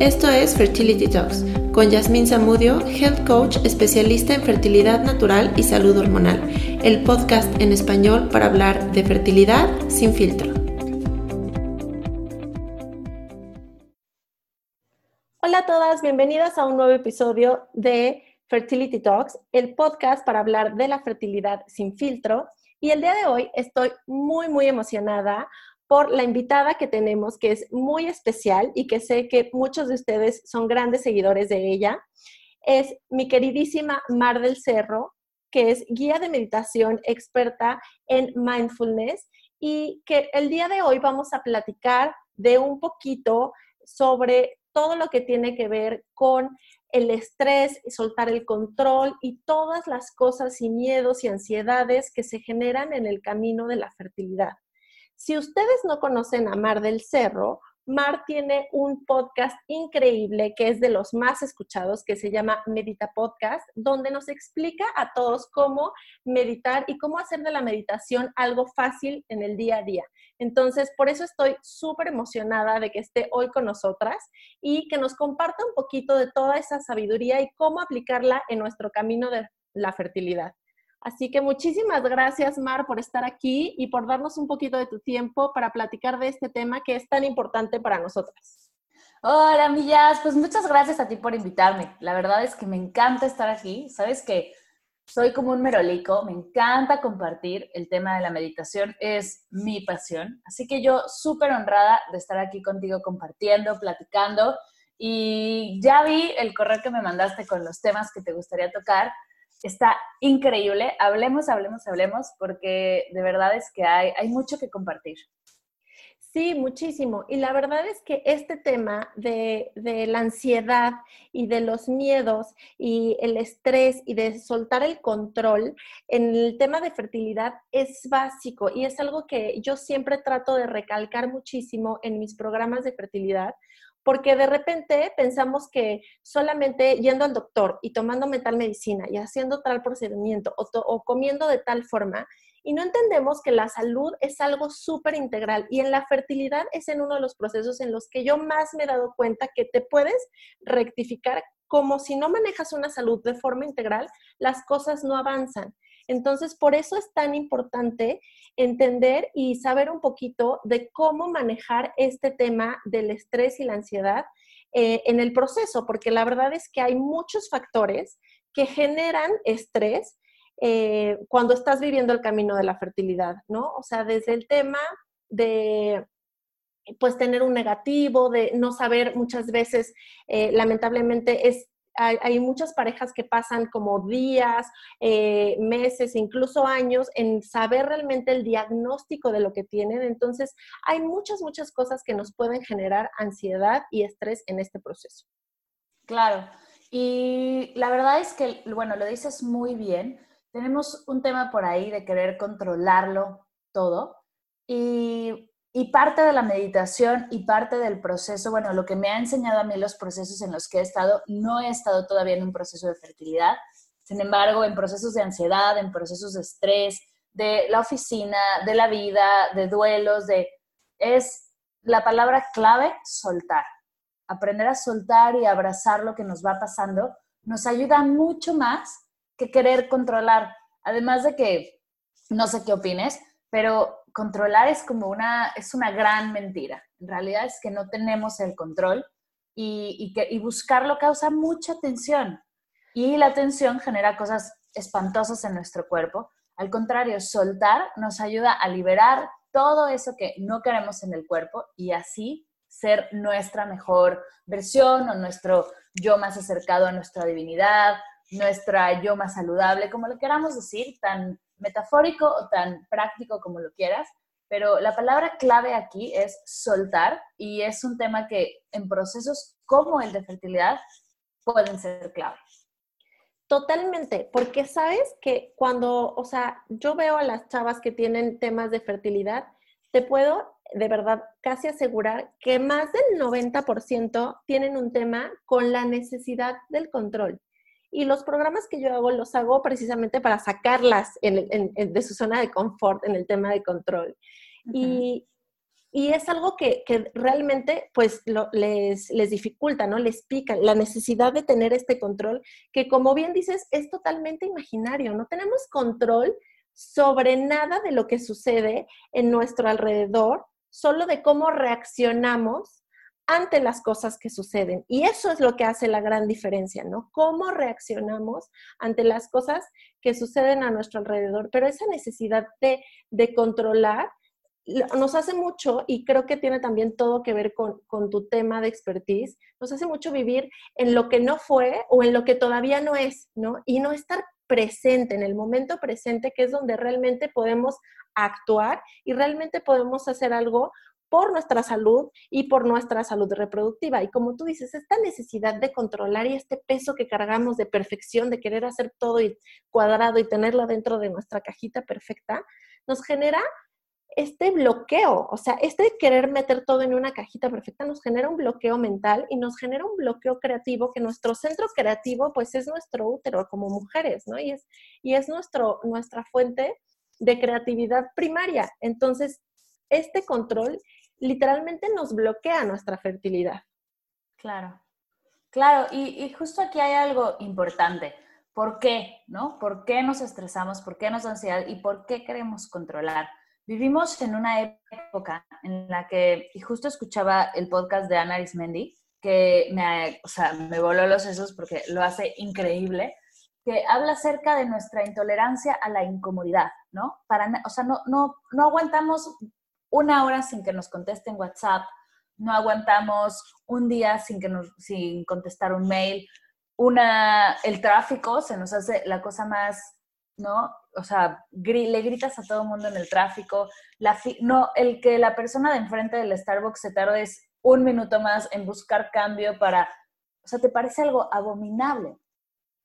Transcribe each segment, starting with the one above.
Esto es Fertility Talks con Yasmín Zamudio, Health Coach especialista en fertilidad natural y salud hormonal, el podcast en español para hablar de fertilidad sin filtro. Hola a todas, bienvenidas a un nuevo episodio de Fertility Talks, el podcast para hablar de la fertilidad sin filtro. Y el día de hoy estoy muy, muy emocionada por la invitada que tenemos, que es muy especial y que sé que muchos de ustedes son grandes seguidores de ella. Es mi queridísima Mar del Cerro, que es guía de meditación experta en mindfulness y que el día de hoy vamos a platicar de un poquito sobre todo lo que tiene que ver con el estrés, soltar el control y todas las cosas y miedos y ansiedades que se generan en el camino de la fertilidad. Si ustedes no conocen a Mar del Cerro, Mar tiene un podcast increíble que es de los más escuchados, que se llama Medita Podcast, donde nos explica a todos cómo meditar y cómo hacer de la meditación algo fácil en el día a día. Entonces, por eso estoy súper emocionada de que esté hoy con nosotras y que nos comparta un poquito de toda esa sabiduría y cómo aplicarla en nuestro camino de la fertilidad. Así que muchísimas gracias, Mar, por estar aquí y por darnos un poquito de tu tiempo para platicar de este tema que es tan importante para nosotras. Hola, Millas. Pues muchas gracias a ti por invitarme. La verdad es que me encanta estar aquí. Sabes que soy como un merolico, me encanta compartir. El tema de la meditación es mi pasión. Así que yo súper honrada de estar aquí contigo compartiendo, platicando. Y ya vi el correo que me mandaste con los temas que te gustaría tocar está increíble. Hablemos, hablemos, hablemos, porque de verdad es que hay, hay mucho que compartir. Sí, muchísimo. Y la verdad es que este tema de, de, la ansiedad y de los miedos y el estrés y de soltar el control en el tema de fertilidad es básico y es algo que yo siempre trato de recalcar muchísimo en mis programas de fertilidad, porque de repente pensamos que solamente yendo al doctor y tomando tal medicina y haciendo tal procedimiento o, comiendo de tal forma, y no entendemos que la salud es algo súper integral y en la fertilidad es en uno de los procesos en los que yo más me he dado cuenta que te puedes rectificar como si no manejas una salud de forma integral, las cosas no avanzan. Entonces, por eso es tan importante entender y saber un poquito de cómo manejar este tema del estrés y la ansiedad eh, en el proceso, porque la verdad es que hay muchos factores que generan estrés eh, cuando estás viviendo el camino de la fertilidad, ¿no? O sea, desde el tema de pues tener un negativo, de no saber muchas veces, eh, lamentablemente es hay, muchas parejas que pasan como días, eh, meses, incluso años en saber realmente el diagnóstico de lo que tienen. Entonces, hay muchas, muchas cosas que nos pueden generar ansiedad y estrés en este proceso. Claro. Y la verdad es que, bueno, lo dices muy bien. Tenemos un tema por ahí de querer controlarlo todo. Y y parte de la meditación y parte del proceso, bueno, lo que me ha enseñado a mí los procesos en los que he estado, no he estado todavía en un proceso de fertilidad, sin embargo, en procesos de ansiedad, en procesos de estrés, de la oficina, de la vida, de duelos, de... Es la palabra clave, soltar. Aprender a soltar y abrazar lo que nos va pasando nos ayuda mucho más que querer controlar. Además de que, no sé qué opines, pero controlar es como una, es una gran mentira. En realidad es que no tenemos el control y, que, y buscarlo causa mucha tensión. Y la tensión genera cosas espantosas en nuestro cuerpo. Al contrario, soltar nos ayuda a liberar todo eso que no queremos en el cuerpo y así ser nuestra mejor versión o nuestro yo más acercado a nuestra divinidad, nuestra yo más saludable, como lo queramos decir, tan metafórico o tan práctico como lo quieras, pero la palabra clave aquí es soltar y es un tema que en procesos como el de fertilidad pueden ser clave. Totalmente, porque sabes que cuando, o sea, yo veo a las chavas que tienen temas de fertilidad, te puedo de verdad casi asegurar que más del 90% tienen un tema con la necesidad del control. Y los programas que yo hago los hago precisamente para sacarlas de su zona de confort en el tema de control. Y y es algo que, realmente pues les, les dificulta, ¿no? Les pica la necesidad de tener este control, que como bien dices, es totalmente imaginario, no tenemos control sobre nada de lo que sucede en nuestro alrededor, solo de cómo reaccionamos ante las cosas que suceden. Y eso es lo que hace la gran diferencia, ¿no? Cómo reaccionamos ante las cosas que suceden a nuestro alrededor. Pero esa necesidad de, de controlar nos hace mucho, y creo que tiene también todo que ver con, tu tema de expertise, nos hace mucho vivir en lo que no fue o en lo que todavía no es, ¿no? Y no estar presente, en el momento presente, que es donde realmente podemos actuar y realmente podemos hacer algo por nuestra salud y por nuestra salud reproductiva. Y como tú dices, esta necesidad de controlar y este peso que cargamos de perfección, de querer hacer todo y cuadrado y tenerlo dentro de nuestra cajita perfecta, nos genera este bloqueo, o sea, este querer meter todo en una cajita perfecta nos genera un bloqueo mental y nos genera un bloqueo creativo, que nuestro centro creativo pues es nuestro útero como mujeres, ¿no? Y es, y es nuestro, nuestra fuente de creatividad primaria. Entonces, este control literalmente nos bloquea nuestra fertilidad. Claro, claro, y, y justo aquí hay algo importante. ¿Por qué? ¿No? ¿Por qué nos estresamos? ¿Por qué nos da ansiedad? ¿Y por qué queremos controlar? Vivimos en una época en la que, y justo escuchaba el podcast de Ana Arismendi, que me, o sea, me voló los sesos porque lo hace increíble, que habla acerca de nuestra intolerancia a la incomodidad, ¿no? Para, o sea, no, no, no aguantamos una hora sin que nos contesten WhatsApp, no aguantamos un día sin, que nos, sin contestar un mail, una, el tráfico se nos hace la cosa más ¿no? O sea, le gritas a todo el mundo en el tráfico. La no, el que la persona de enfrente del Starbucks se tarde un minuto más en buscar cambio para, o sea, ¿te parece algo abominable?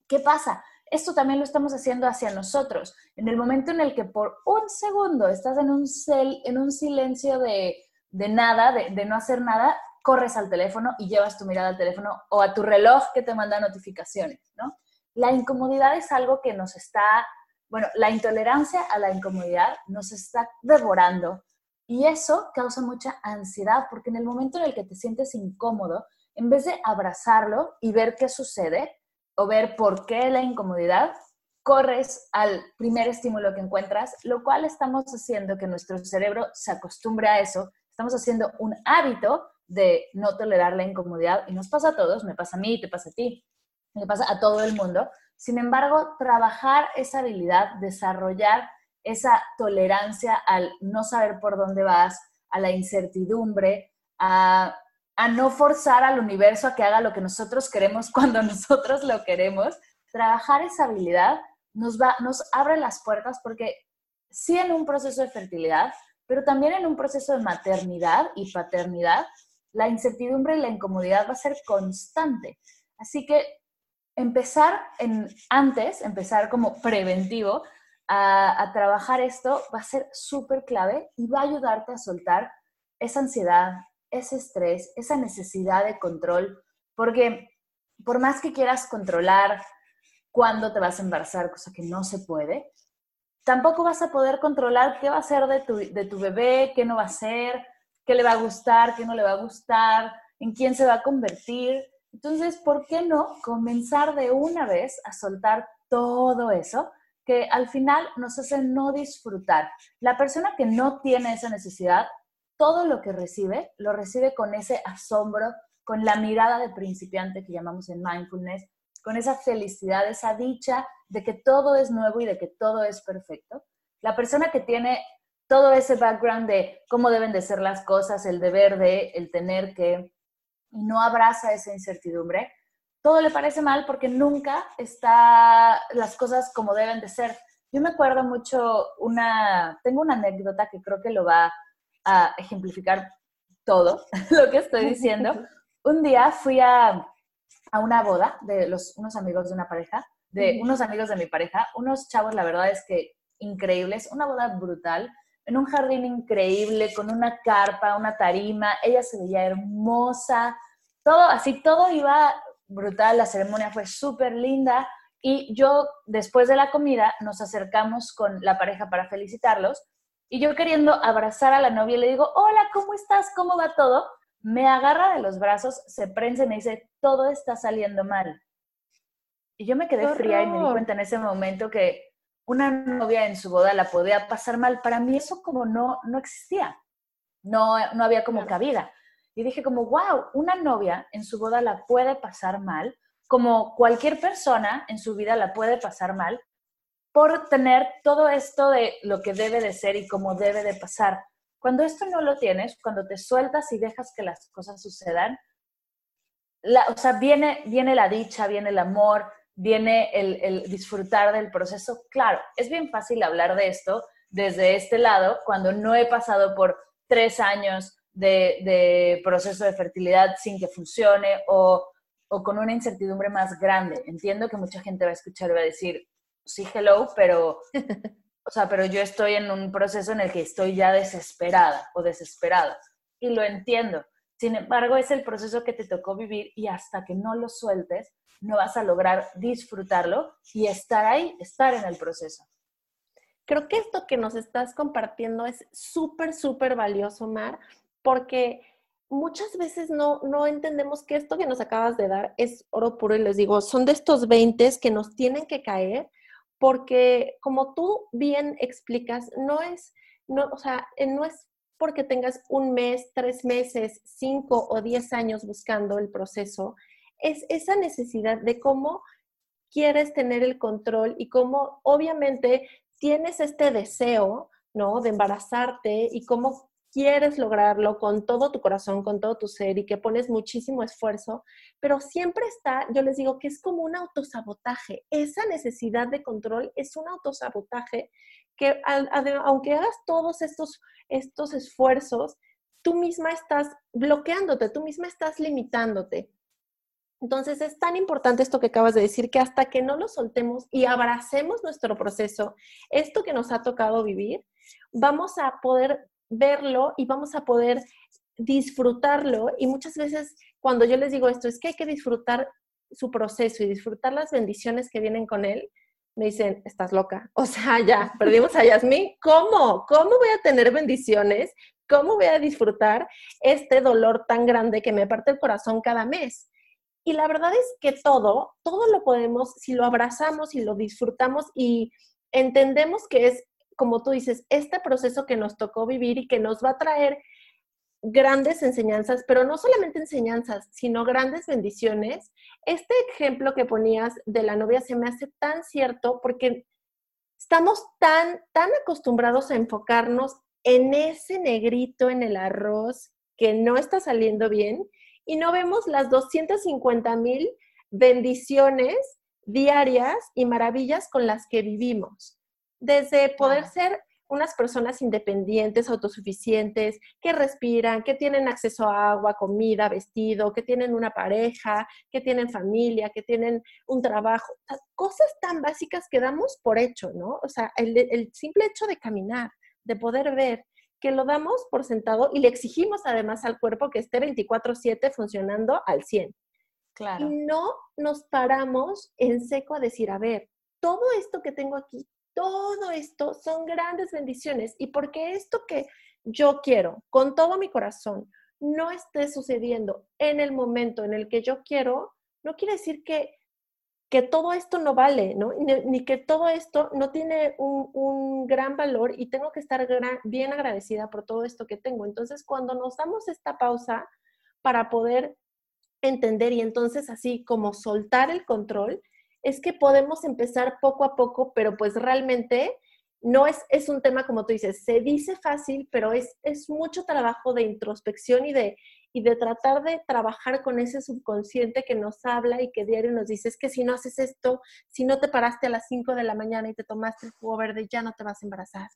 ¿Qué pasa? Esto también lo estamos haciendo hacia nosotros. En el momento en el que por un segundo estás en un, cel, en un silencio de, nada, de, de no hacer nada, corres al teléfono y llevas tu mirada al teléfono o a tu reloj que te manda notificaciones, ¿no? La incomodidad es algo que nos está bueno, la intolerancia a la incomodidad nos está devorando y eso causa mucha ansiedad porque en el momento en el que te sientes incómodo, en vez de abrazarlo y ver qué sucede o ver por qué la incomodidad, corres al primer estímulo que encuentras, lo cual estamos haciendo que nuestro cerebro se acostumbre a eso, estamos haciendo un hábito de no tolerar la incomodidad y nos pasa a todos, me pasa a mí, te pasa a ti, me pasa a todo el mundo, sin embargo, trabajar esa habilidad, desarrollar esa tolerancia al no saber por dónde vas, a la incertidumbre, a, no forzar al universo a que haga lo que nosotros queremos cuando nosotros lo queremos, trabajar esa habilidad nos, va, nos abre las puertas porque sí en un proceso de fertilidad, pero también en un proceso de maternidad y paternidad, la incertidumbre y la incomodidad va a ser constante. Así que empezar en, antes, empezar como preventivo a, trabajar esto va a ser súper clave y va a ayudarte a soltar esa ansiedad, ese estrés, esa necesidad de control, porque por más que quieras controlar cuándo te vas a embarazar, cosa que no se puede, tampoco vas a poder controlar qué va a ser de tu, de tu bebé, qué no va a ser, qué le va a gustar, qué no le va a gustar, en quién se va a convertir. Entonces, ¿por qué no comenzar de una vez a soltar todo eso que al final nos hace no disfrutar? La persona que no tiene esa necesidad, todo lo que recibe, lo recibe con ese asombro, con la mirada de principiante que llamamos en mindfulness, con esa felicidad, esa dicha de que todo es nuevo y de que todo es perfecto. La persona que tiene todo ese background de cómo deben de ser las cosas, el deber de, el tener que, y no abraza esa incertidumbre, todo le parece mal porque nunca está las cosas como deben de ser. Yo me acuerdo mucho una, tengo una anécdota que creo que lo va a ejemplificar todo lo que estoy diciendo. Un día fui a, a una boda de los, unos amigos de una pareja, de unos amigos de mi pareja, unos chavos, la verdad es que increíbles, una boda brutal, en un jardín increíble, con una carpa, una tarima, ella se veía hermosa, todo, así todo iba brutal, la ceremonia fue súper linda. Y yo después de la comida nos acercamos con la pareja para felicitarlos Y yo queriendo abrazar a la novia, le digo, hola, ¿cómo estás? ¿Cómo va todo? Me agarra de los brazos, se prensa y me dice, todo está saliendo mal. Y yo me quedé fría y me di cuenta en ese momento que una novia en su boda la podía pasar mal. Para mí eso como no, no existía. No, no había como cabida. Y dije como, wow, una novia en su boda la puede pasar mal, como cualquier persona en su vida la puede pasar mal, por tener todo esto de lo que debe de ser y cómo debe de pasar. Cuando esto no lo tienes, cuando te sueltas y dejas que las cosas sucedan, la, o sea, viene, viene la dicha, viene el amor, viene el, disfrutar del proceso. Claro, es bien fácil hablar de esto desde este lado cuando no he pasado por tres años de, proceso de fertilidad sin que funcione o, o, con una incertidumbre más grande. Entiendo que mucha gente va a escuchar y va a decir, sí, hello, pero, o sea, pero yo estoy en un proceso en el que estoy ya desesperada o desesperada. Y lo entiendo. Sin embargo, es el proceso que te tocó vivir y hasta que no lo sueltes, no vas a lograr disfrutarlo y estar ahí, estar en el proceso. Creo que esto que nos estás compartiendo es súper, súper valioso, Mar, porque muchas veces no, no entendemos que esto que nos acabas de dar es oro puro y les digo, son de estos 20 que nos tienen que caer porque como tú bien explicas, no es, no, o sea, no es porque tengas un mes, tres meses, cinco o diez años buscando el proceso, es esa necesidad de cómo quieres tener el control y cómo obviamente tienes este deseo, ¿no? De embarazarte y cómo quieres lograrlo con todo tu corazón, con todo tu ser y que pones muchísimo esfuerzo, pero siempre está, yo les digo que es como un autosabotaje. Esa necesidad de control es un autosabotaje que aunque hagas todos estos, estos esfuerzos, tú misma estás bloqueándote, tú misma estás limitándote. Entonces es tan importante esto que acabas de decir, que hasta que no lo soltemos y abracemos nuestro proceso, esto que nos ha tocado vivir, vamos a poder verlo y vamos a poder disfrutarlo. Y muchas veces cuando yo les digo esto, es que hay que disfrutar su proceso y disfrutar las bendiciones que vienen con él, me dicen, estás loca. O sea, ya, perdimos a Yasmín. ¿Cómo? ¿Cómo voy a tener bendiciones? ¿Cómo voy a disfrutar este dolor tan grande que me parte el corazón cada mes? Y la verdad es que todo, todo lo podemos, si lo abrazamos y lo disfrutamos y entendemos que es, como tú dices, este proceso que nos tocó vivir y que nos va a traer grandes enseñanzas, pero no solamente enseñanzas, sino grandes bendiciones. Este ejemplo que ponías de la novia se me hace tan cierto porque estamos tan, tan acostumbrados a enfocarnos en ese negrito en el arroz que no está saliendo bien y no vemos las 250 mil bendiciones diarias y maravillas con las que vivimos. Desde poder ser unas personas independientes, autosuficientes, que respiran, que tienen acceso a agua, comida, vestido, que tienen una pareja, que tienen familia, que tienen un trabajo, cosas tan básicas que damos por hecho, ¿no? O sea, el, el simple hecho de caminar, de poder ver, que lo damos por sentado y le exigimos además al cuerpo que esté 24/7 funcionando al 100. Claro. Y no nos paramos en seco a decir, a ver, todo esto que tengo aquí, todo esto son grandes bendiciones y porque esto que yo quiero con todo mi corazón no esté sucediendo en el momento en el que yo quiero, no quiere decir que que todo esto no vale, ¿no? Ni, que todo esto no tiene un, gran valor y tengo que estar bien agradecida por todo esto que tengo. Entonces, cuando nos damos esta pausa para poder entender y entonces así como soltar el control, es que podemos empezar poco a poco, pero pues realmente no es, es un tema como tú dices, se dice fácil, pero es, es mucho trabajo de introspección y de, y de tratar de trabajar con ese subconsciente que nos habla y que diario nos dice, es que si no haces esto, si no te paraste a las 5 de la mañana y te tomaste el jugo verde, ya no te vas a embarazar.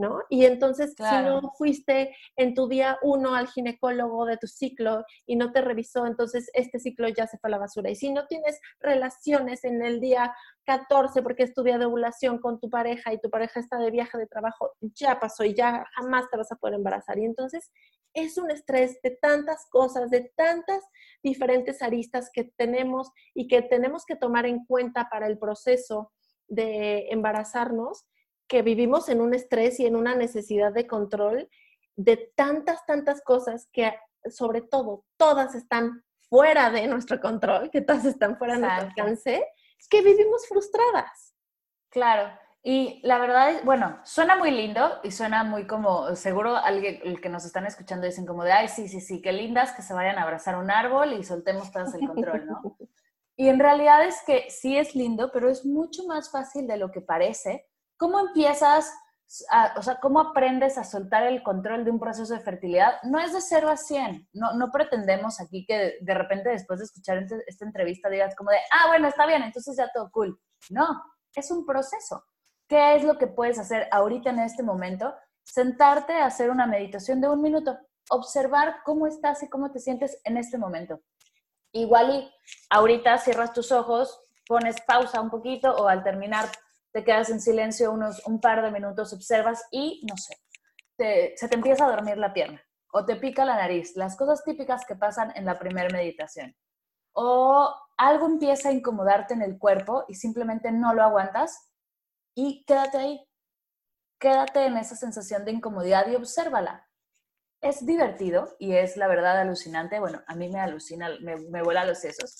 ¿No? Y entonces, si no fuiste en tu día uno al ginecólogo de tu ciclo y no te revisó, entonces este ciclo ya se fue a la basura. Y si no tienes relaciones en el día 14 porque es tu día de ovulación con tu pareja y tu pareja está de viaje de trabajo, ya pasó y ya jamás te vas a poder embarazar. Y entonces es un estrés de tantas cosas, de tantas diferentes aristas que tenemos y que tenemos que tomar en cuenta para el proceso de embarazarnos que vivimos en un estrés y en una necesidad de control de tantas, tantas cosas que sobre todo todas están fuera de nuestro control, que todas están fuera de nuestro alcance, que vivimos frustradas. Claro. Y la verdad, es, bueno, suena muy lindo y suena muy como, seguro alguien el que nos están escuchando dicen como de, ay, sí, sí, sí, qué lindas que se vayan a abrazar un árbol y soltemos todas el control, ¿no? Y en realidad es que sí es lindo, pero es mucho más fácil de lo que parece. ¿Cómo empiezas, o sea, cómo aprendes a soltar el control de un proceso de fertilidad? No es de 0 a 100. No, no pretendemos aquí que de repente después de escuchar esta entrevista digas como de, ah, bueno, está bien, entonces ya todo cool. No, es un proceso. ¿Qué es lo que puedes hacer ahorita en este momento? Sentarte a hacer una meditación de un minuto, observar cómo estás y cómo te sientes en este momento. Igual y ahorita cierras tus ojos, pones pausa un poquito o al terminar te quedas en silencio unos un par de minutos, observas y no sé, se te empieza a dormir la pierna o te pica la nariz, las cosas típicas que pasan en la primera meditación. O algo empieza a incomodarte en el cuerpo y simplemente no lo aguantas y quédate ahí. Quédate en esa sensación de incomodidad y obsérvala es divertido y es la verdad alucinante. Bueno, a mí me alucina, me, me vuela los sesos,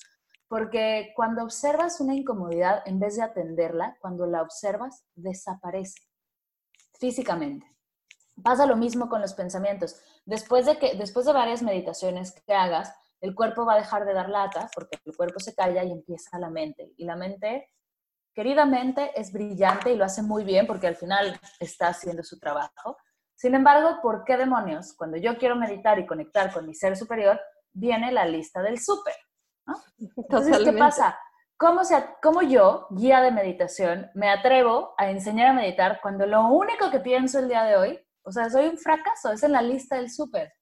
porque cuando observas una incomodidad, en vez de atenderla, cuando la observas, desaparece físicamente. Pasa lo mismo con los pensamientos. Después de, que, después de varias meditaciones que hagas, el cuerpo va a dejar de dar lata porque el cuerpo se calla y empieza la mente. Y la mente, queridamente, es brillante y lo hace muy bien porque al final está haciendo su trabajo sin embargo, ¿por qué demonios? Cuando yo quiero meditar y conectar con mi ser superior, viene la lista del súper. Entonces, ¿qué pasa? ¿Cómo, ¿Cómo yo, guía de meditación, me atrevo a enseñar a meditar cuando lo único que pienso el día de hoy, o sea, soy un fracaso, es en la lista del súper?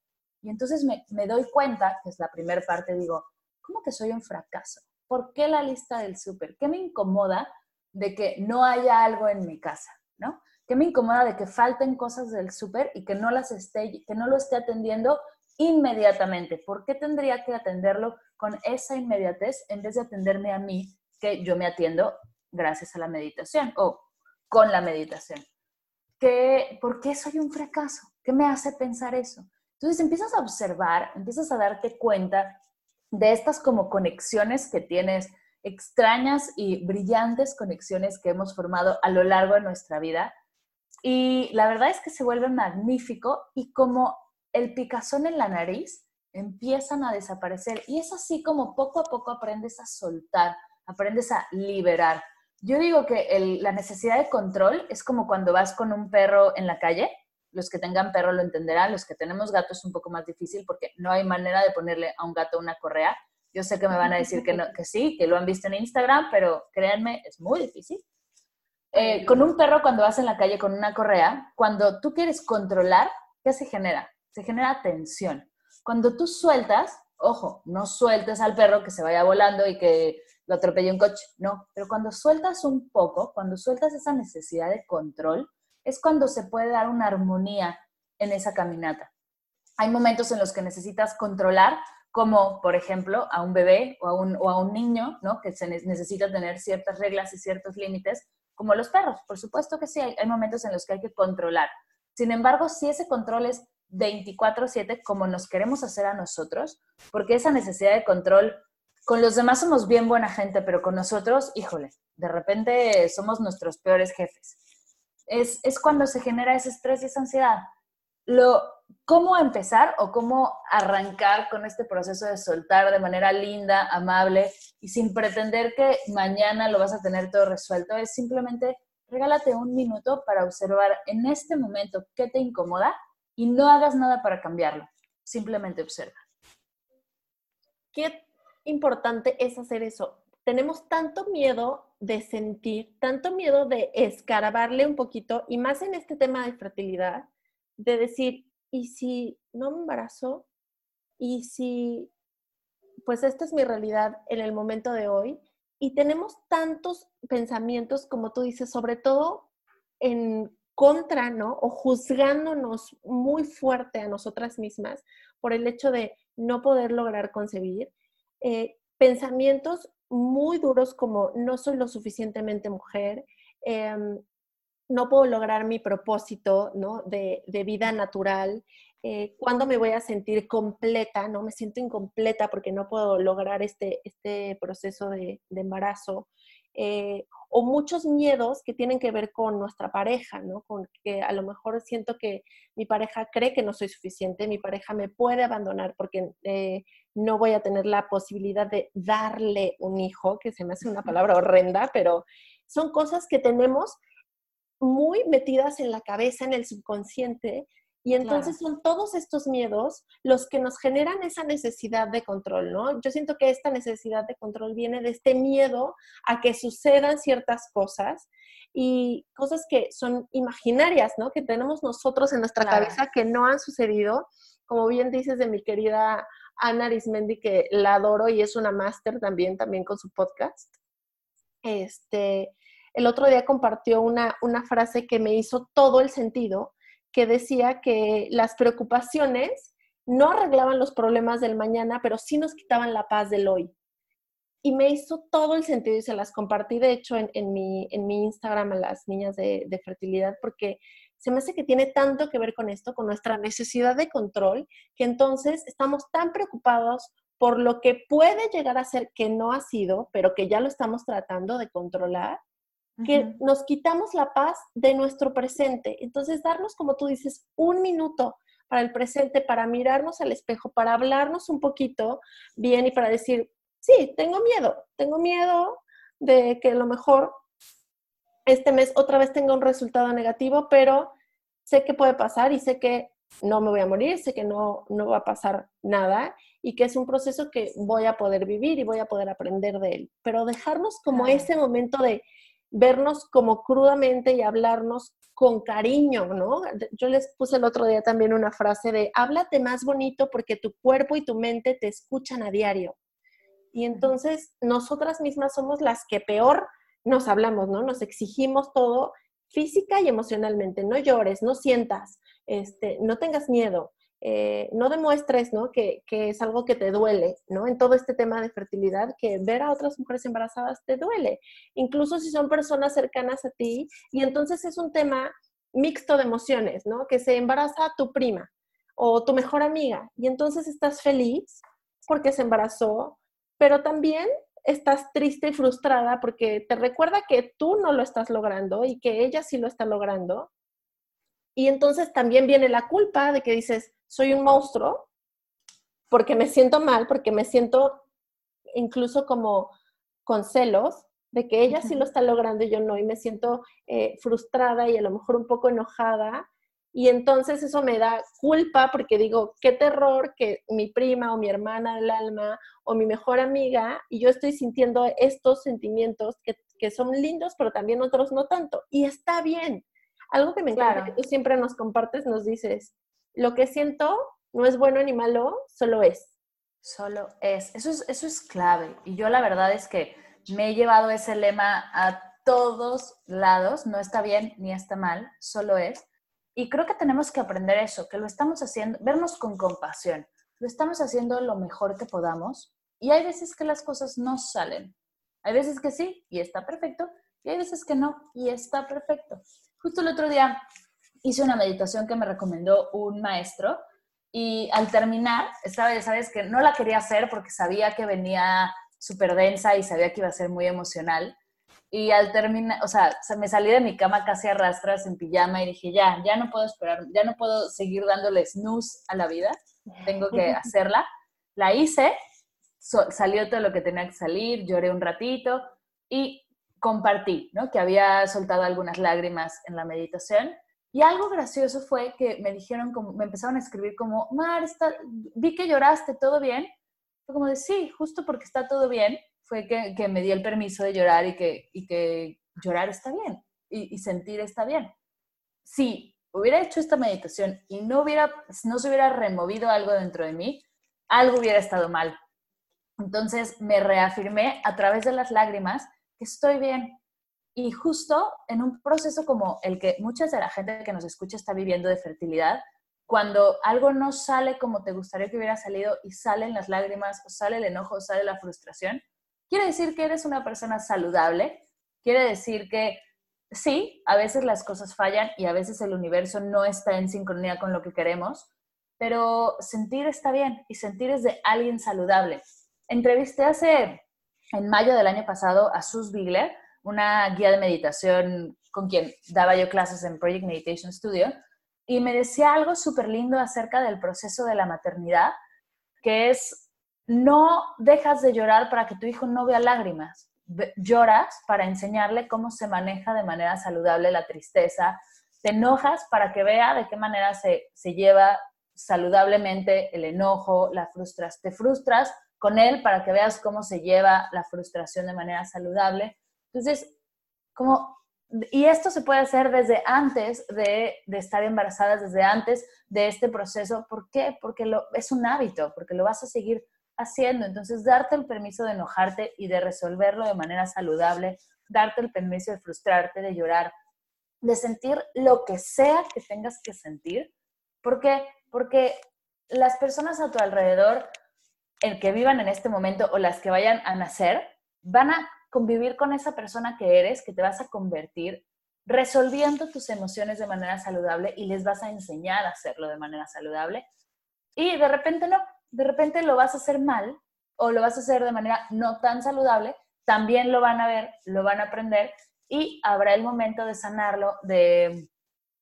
Y entonces me, me doy cuenta, que es la primera parte, digo, ¿cómo que soy un fracaso? ¿Por qué la lista del súper? ¿Qué me incomoda de que no haya algo en mi casa? ¿no? ¿Qué me incomoda de que falten cosas del súper y que no las esté, que no lo esté atendiendo inmediatamente? ¿Por qué tendría que atenderlo con esa inmediatez en vez de atenderme a mí, que yo me atiendo gracias a la meditación o con la meditación? ¿Qué, ¿Por qué soy un fracaso? ¿Qué me hace pensar eso? Entonces empiezas a observar, empiezas a darte cuenta de estas como conexiones que tienes, extrañas y brillantes conexiones que hemos formado a lo largo de nuestra vida y la verdad es que se vuelve magnífico y como el picazón en la nariz empiezan a desaparecer. Y es así como poco a poco aprendes a soltar, aprendes a liberar. Yo digo que la necesidad de control es como cuando vas con un perro en la calle. Los que tengan perro lo entenderán, los que tenemos gatos es un poco más difícil porque no hay manera de ponerle a un gato una correa. Yo sé que me van a decir que, que sí, que lo han visto en Instagram, pero créanme, es muy difícil. Eh, con un perro cuando vas en la calle con una correa, cuando tú quieres controlar, ¿qué se genera? Se genera tensión. Cuando tú sueltas, ojo, no sueltes al perro que se vaya volando y que lo atropelle un coche, no, pero cuando sueltas un poco, cuando sueltas esa necesidad de control, es cuando se puede dar una armonía en esa caminata. Hay momentos en los que necesitas controlar, como por ejemplo a un bebé o a un, o a un niño, ¿no? que se necesita tener ciertas reglas y ciertos límites, como los perros. Por supuesto que sí, hay, momentos en los que hay que controlar. Sin embargo, si ese control es 24/7 como nos queremos hacer a nosotros, porque esa necesidad de control, con los demás somos bien buena gente, pero con nosotros, híjole, de repente somos nuestros peores jefes. Es, es cuando se genera ese estrés y esa ansiedad. Lo, ¿Cómo empezar o cómo arrancar con este proceso de soltar de manera linda, amable y sin pretender que mañana lo vas a tener todo resuelto? Es simplemente regálate un minuto para observar en este momento qué te incomoda y no hagas nada para cambiarlo. Simplemente observa. Qué importante es hacer eso. Tenemos tanto miedo de sentir, tanto miedo de escarabarle un poquito, y más en este tema de fertilidad, de decir, ¿y si no me embarazo? ¿Y si, pues esta es mi realidad en el momento de hoy? Y tenemos tantos pensamientos, como tú dices, sobre todo en contra, ¿no? O juzgándonos muy fuerte a nosotras mismas por el hecho de no poder lograr concebir. Eh, pensamientos muy duros como no soy lo suficientemente mujer, em, no puedo lograr mi propósito ¿no? de, vida natural, eh, cuándo me voy a sentir completa, ¿no? Me siento incompleta porque no puedo lograr este, este proceso de, embarazo. Eh, o muchos miedos que tienen que ver con nuestra pareja, ¿no? Con que a lo mejor siento que mi pareja cree que no soy suficiente, mi pareja me puede abandonar porque eh, no voy a tener la posibilidad de darle un hijo, que se me hace una palabra horrenda, pero son cosas que tenemos muy metidas en la cabeza, en el subconsciente, y entonces son todos estos miedos los que nos generan esa necesidad de control, ¿no? Yo siento que esta necesidad de control viene de este miedo a que sucedan ciertas cosas y cosas que son imaginarias, ¿no? Que tenemos nosotros en nuestra cabeza que no han sucedido. Como bien dices de mi querida Ana Arismendi, que la adoro y es una máster también, también con su podcast. Este, el otro día compartió una, una frase que me hizo todo el sentido, decía que las preocupaciones no arreglaban los problemas del mañana, pero sí nos quitaban la paz del hoy. Y me hizo todo el sentido y se las compartí, de hecho, en, mi, en mi Instagram a las niñas de, de fertilidad, porque se me hace que tiene tanto que ver con esto, con nuestra necesidad de control, que entonces estamos tan preocupados por lo que puede llegar a ser que no ha sido, pero que ya lo estamos tratando de controlar, que nos quitamos la paz de nuestro presente. Entonces, darnos, como tú dices, un minuto para el presente, para mirarnos al espejo, para hablarnos un poquito bien y para decir, sí, tengo miedo, tengo miedo de que a lo mejor este mes otra vez tenga un resultado negativo, pero sé que puede pasar y sé que no me voy a morir, sé que no, no va a pasar nada y que es un proceso que voy a poder vivir y voy a poder aprender de él. Pero dejarnos como ese momento de vernos como crudamente y hablarnos con cariño, ¿no? Yo les puse el otro día también una frase de, háblate más bonito porque tu cuerpo y tu mente te escuchan a diario. Y entonces nosotras mismas somos las que peor nos hablamos, ¿no? Nos exigimos todo física y emocionalmente. No llores, no sientas, este, no tengas miedo. Eh, no demuestres ¿no? Que, es algo que te duele, ¿no? En todo este tema de fertilidad, que ver a otras mujeres embarazadas te duele, incluso si son personas cercanas a ti, y entonces es un tema mixto de emociones, ¿no? Que se embaraza tu prima o tu mejor amiga, y entonces estás feliz porque se embarazó, pero también estás triste y frustrada porque te recuerda que tú no lo estás logrando y que ella sí lo está logrando. Y entonces también viene la culpa de que dices, soy un monstruo porque me siento mal, porque me siento incluso como con celos de que ella sí lo está logrando y yo no, y me siento eh, frustrada y a lo mejor un poco enojada. Y entonces eso me da culpa porque digo, qué terror que mi prima o mi hermana del alma o mi mejor amiga y yo estoy sintiendo estos sentimientos que, que son lindos, pero también otros no tanto. Y está bien. Algo que me encanta que tú siempre nos compartes, nos dices, lo que siento no es bueno ni malo, solo es. Solo es. Eso es, eso es clave. Y yo la verdad es que me he llevado ese lema a todos lados. No está bien ni está mal, solo es. Y creo que tenemos que aprender eso, que lo estamos haciendo, vernos con compasión. Lo estamos haciendo lo mejor que podamos. Y hay veces que las cosas no salen. Hay veces que sí, y está perfecto. Y hay veces que no, y está perfecto. Justo el otro día hice una meditación que me recomendó un maestro y al terminar, vez, sabes que no la quería hacer porque sabía que venía súper densa y sabía que iba a ser muy emocional. Y al terminar, o sea, me salí de mi cama casi a rastras en pijama y dije, ya, ya no puedo esperar, ya no puedo seguir dándole snooze a la vida, tengo que hacerla. La hice, salió todo lo que tenía que salir, lloré un ratito y compartí, ¿no? Que había soltado algunas lágrimas en la meditación y algo gracioso fue que me dijeron, como, me empezaron a escribir como, Mar, está, vi que lloraste, ¿todo bien? Como de, sí, justo porque está todo bien, fue que, que me di el permiso de llorar y que, y que llorar está bien y, y, sentir está bien. Si hubiera hecho esta meditación y no, hubiera, no se hubiera removido algo dentro de mí, algo hubiera estado mal. Entonces me reafirmé a través de las lágrimas que estoy bien, y justo en un proceso como el que muchas de la gente que nos escucha está viviendo de fertilidad, cuando algo no sale como te gustaría que hubiera salido y salen las lágrimas, o sale el enojo, o sale la frustración, quiere decir que eres una persona saludable, quiere decir que sí, a veces las cosas fallan y a veces el universo no está en sincronía con lo que queremos, pero sentir está bien y sentir es de alguien saludable. Entrevisté hace, en mayo del año pasado, a Sus Bigler, una guía de meditación con quien daba yo clases en Project Meditation Studio, y me decía algo súper lindo acerca del proceso de la maternidad, que es no dejas de llorar para que tu hijo no vea lágrimas, lloras para enseñarle cómo se maneja de manera saludable la tristeza, te enojas para que vea de qué manera se, se lleva saludablemente el enojo, la frustración, te frustras con él para que veas cómo se lleva la frustración de manera saludable. Entonces, como, y esto se puede hacer desde antes de, estar embarazadas, desde antes de este proceso. ¿Por qué? Porque lo, es un hábito, porque lo vas a seguir haciendo. Entonces, darte el permiso de enojarte y de resolverlo de manera saludable, darte el permiso de frustrarte, de llorar, de sentir lo que sea que tengas que sentir. ¿Por qué? Porque las personas a tu alrededor, el que vivan en este momento o las que vayan a nacer, van a convivir con esa persona que eres, que te vas a convertir, resolviendo tus emociones de manera saludable y les vas a enseñar a hacerlo de manera saludable. Y de repente no, de repente lo vas a hacer mal o lo vas a hacer de manera no tan saludable, también lo van a ver, lo van a aprender y habrá el momento de sanarlo, de,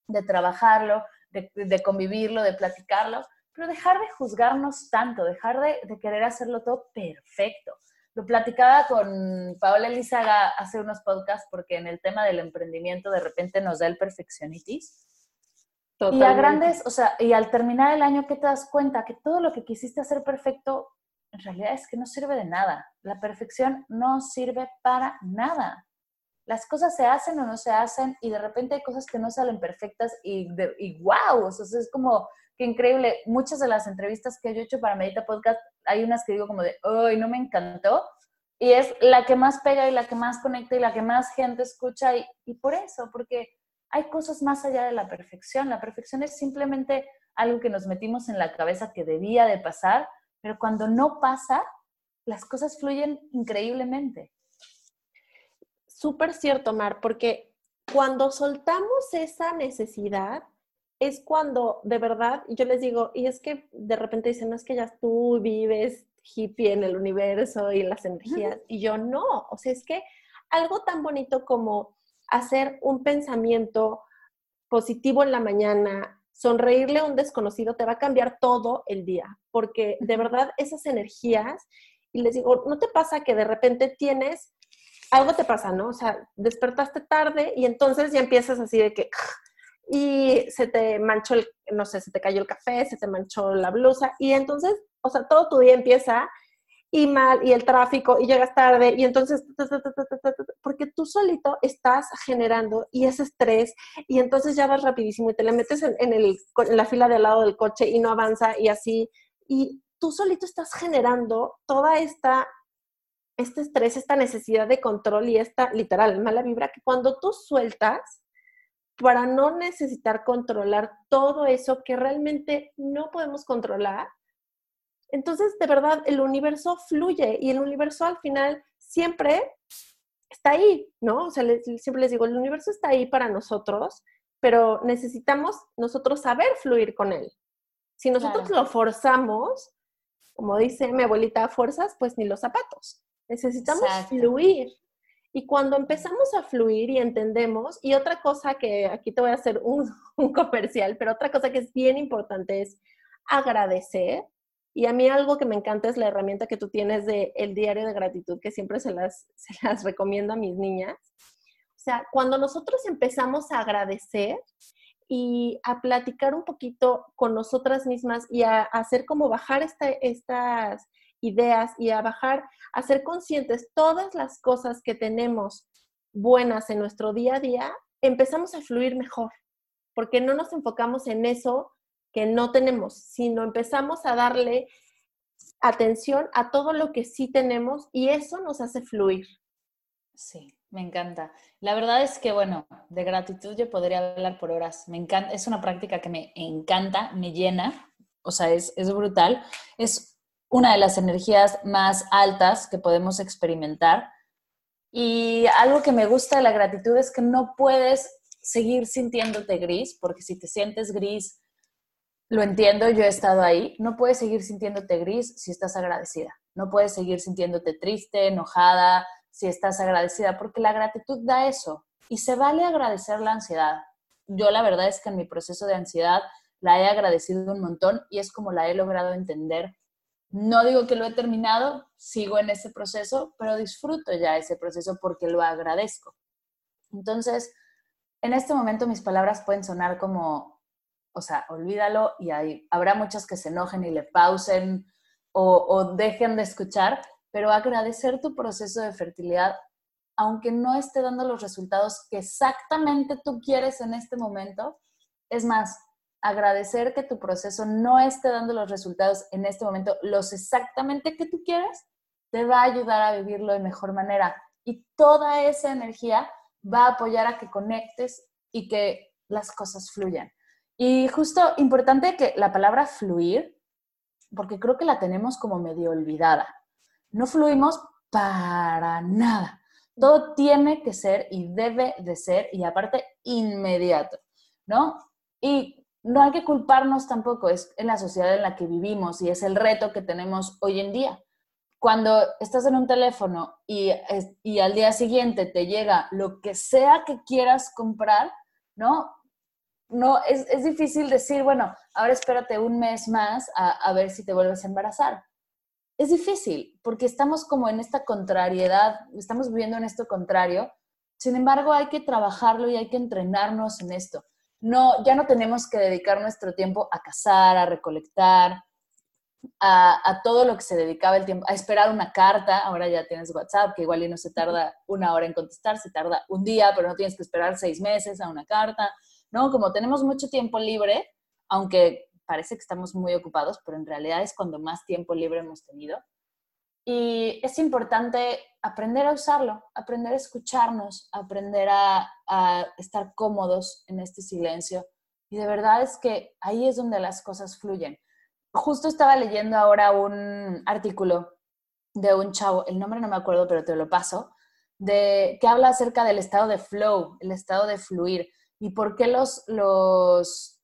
de trabajarlo, de, convivirlo, de platicarlo, pero dejar de juzgarnos tanto, dejar de, querer hacerlo todo perfecto. Lo platicaba con Paola Elizaga hace unos podcasts porque en el tema del emprendimiento de repente nos da el perfeccionitis. Y a grandes, o sea, y al terminar el año, ¿qué te das cuenta? Que todo lo que quisiste hacer perfecto, en realidad es que no sirve de nada. La perfección no sirve para nada las cosas se hacen o no se hacen y de repente hay cosas que no salen perfectas y, y wow, o sea, es como que increíble. Muchas de las entrevistas que yo he hecho para Medita Podcast, hay unas que digo como de, ¡ay, no me encantó! Y es la que más pega y la que más conecta y la que más gente escucha y, y por eso, porque hay cosas más allá de la perfección. La perfección es simplemente algo que nos metimos en la cabeza que debía de pasar, pero cuando no pasa, las cosas fluyen increíblemente súper cierto, Mar, porque cuando soltamos esa necesidad, es cuando de verdad, yo les digo, y es que de repente dicen, no es que ya tú vives hippie en el universo y en las energías, y yo no, o sea, es que algo tan bonito como hacer un pensamiento positivo en la mañana, sonreírle a un desconocido, te va a cambiar todo el día, porque de verdad esas energías, y les digo, ¿no te pasa que de repente tienes algo te pasa, ¿no? O sea, despertaste tarde y entonces ya empiezas así de que y se te manchó el, no sé, se te cayó el café, se te manchó la blusa y entonces, o sea, todo tu día empieza y mal y el tráfico y llegas tarde y entonces, porque tú solito estás generando y ese estrés y entonces ya vas rapidísimo y te le metes en, el, en la fila de lado del coche y no avanza y así y tú solito estás generando toda esta este estrés, esta necesidad de control y esta literal mala vibra que cuando tú sueltas, para no necesitar controlar todo eso que realmente no podemos controlar, entonces de verdad el universo fluye y el universo al final siempre está ahí, ¿no? O sea, siempre les digo, el universo está ahí para nosotros, pero necesitamos nosotros saber fluir con él. Si nosotros lo forzamos, como dice mi abuelita, fuerzas, pues ni los zapatos. Necesitamos fluir. Y cuando empezamos a fluir y entendemos, y otra cosa que aquí te voy a hacer un, comercial, pero otra cosa que es bien importante es agradecer. Y a mí algo que me encanta es la herramienta que tú tienes de el diario de gratitud, que siempre se las, se las recomiendo a mis niñas. O sea, cuando nosotros empezamos a agradecer y a platicar un poquito con nosotras mismas y a, hacer como bajar esta, estas ideas y a bajar, a ser conscientes todas las cosas que tenemos buenas en nuestro día a día, empezamos a fluir mejor, porque no nos enfocamos en eso que no tenemos, sino empezamos a darle atención a todo lo que sí tenemos y eso nos hace fluir. Sí, me encanta. La verdad es que, bueno, de gratitud yo podría hablar por horas. Me encanta, es una práctica que me encanta, me llena, o sea, es, es brutal. Es una de las energías más altas que podemos experimentar. Y algo que me gusta de la gratitud es que no puedes seguir sintiéndote gris, porque si te sientes gris, lo entiendo, yo he estado ahí, no puedes seguir sintiéndote gris si estás agradecida. No puedes seguir sintiéndote triste, enojada, si estás agradecida, porque la gratitud da eso. Y se vale agradecer la ansiedad. Yo la verdad es que en mi proceso de ansiedad la he agradecido un montón y es como la he logrado entender no digo que lo he terminado, sigo en ese proceso, pero disfruto ya ese proceso porque lo agradezco. Entonces, en este momento mis palabras pueden sonar como, o sea, olvídalo y hay, habrá muchas que se enojen y le pausen o, o dejen de escuchar, pero agradecer tu proceso de fertilidad, aunque no esté dando los resultados que exactamente tú quieres en este momento, es más, agradecer que tu proceso no esté dando los resultados en este momento, los exactamente que tú quieres, te va a ayudar a vivirlo de mejor manera. Y toda esa energía va a apoyar a que conectes y que las cosas fluyan. Y justo importante que la palabra fluir, porque creo que la tenemos como medio olvidada. No fluimos para nada. Todo tiene que ser y debe de ser, y aparte inmediato, ¿no? Y no hay que culparnos tampoco, es en la sociedad en la que vivimos y es el reto que tenemos hoy en día. Cuando estás en un teléfono y, y al día siguiente te llega lo que sea que quieras comprar, ¿no? No, es, es difícil decir, bueno, ahora espérate un mes más a, a ver si te vuelves a embarazar. Es difícil porque estamos como en esta contrariedad, estamos viviendo en esto contrario. Sin embargo, hay que trabajarlo y hay que entrenarnos en esto no, ya no tenemos que dedicar nuestro tiempo a cazar, a recolectar, a, todo lo que se dedicaba el tiempo, a esperar una carta, ahora ya tienes WhatsApp, que igual y no se tarda una hora en contestar, se tarda un día, pero no tienes que esperar seis meses a una carta, ¿no? Como tenemos mucho tiempo libre, aunque parece que estamos muy ocupados, pero en realidad es cuando más tiempo libre hemos tenido, y es importante aprender a usarlo, aprender a escucharnos, aprender a, estar cómodos en este silencio. Y de verdad es que ahí es donde las cosas fluyen. Justo estaba leyendo ahora un artículo de un chavo, el nombre no me acuerdo, pero te lo paso, de, que habla acerca del estado de flow, el estado de fluir, y por qué los, los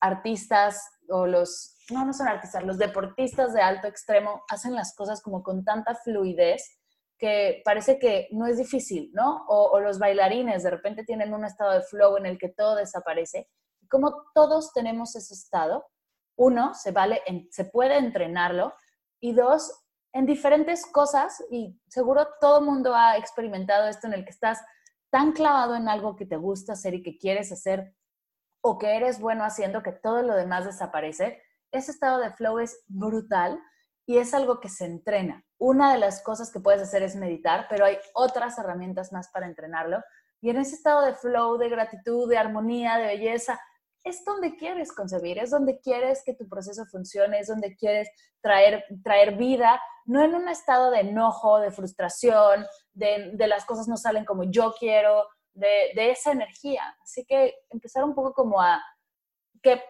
artistas o los no, no son artistas, los deportistas de alto extremo hacen las cosas como con tanta fluidez que parece que no es difícil, ¿no? O, los bailarines de repente tienen un estado de flow en el que todo desaparece. como todos tenemos ese estado, uno, se, vale, se puede entrenarlo y dos, en diferentes cosas, y seguro todo mundo ha experimentado esto en el que estás tan clavado en algo que te gusta hacer y que quieres hacer o que eres bueno haciendo que todo lo demás desaparece, ese estado de flow es brutal y es algo que se entrena. Una de las cosas que puedes hacer es meditar, pero hay otras herramientas más para entrenarlo. Y en ese estado de flow, de gratitud, de armonía, de belleza, es donde quieres concebir, es donde quieres que tu proceso funcione, es donde quieres traer, traer vida, no en un estado de enojo, de frustración, de, las cosas no salen como yo quiero, de, de esa energía. Así que empezar un poco como a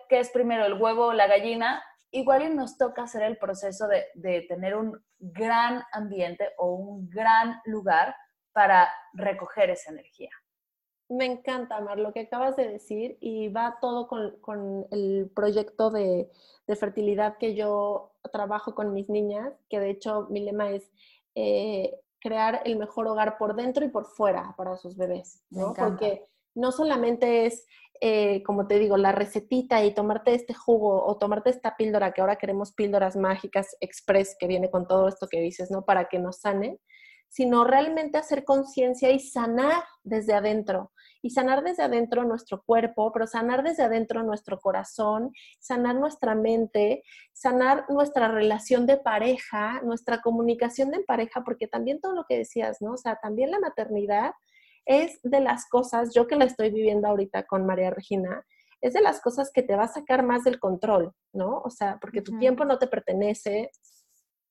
¿qué, es primero, el huevo o la gallina? Igual y nos toca hacer el proceso de, de tener un gran ambiente o un gran lugar para recoger esa energía. Me encanta, Mar, lo que acabas de decir y va todo con, con el proyecto de, de, fertilidad que yo trabajo con mis niñas, que de hecho mi lema es eh, crear el mejor hogar por dentro y por fuera para sus bebés, ¿no? Porque no solamente es eh, como te digo, la recetita y tomarte este jugo o tomarte esta píldora, que ahora queremos píldoras mágicas express, que viene con todo esto que dices, ¿no? Para que nos sane, sino realmente hacer conciencia y sanar desde adentro. Y sanar desde adentro nuestro cuerpo, pero sanar desde adentro nuestro corazón, sanar nuestra mente, sanar nuestra relación de pareja, nuestra comunicación de pareja, porque también todo lo que decías, ¿no? O sea, también la maternidad es de las cosas, yo que la estoy viviendo ahorita con María Regina, es de las cosas que te va a sacar más del control, ¿no? O sea, porque tu tiempo no te pertenece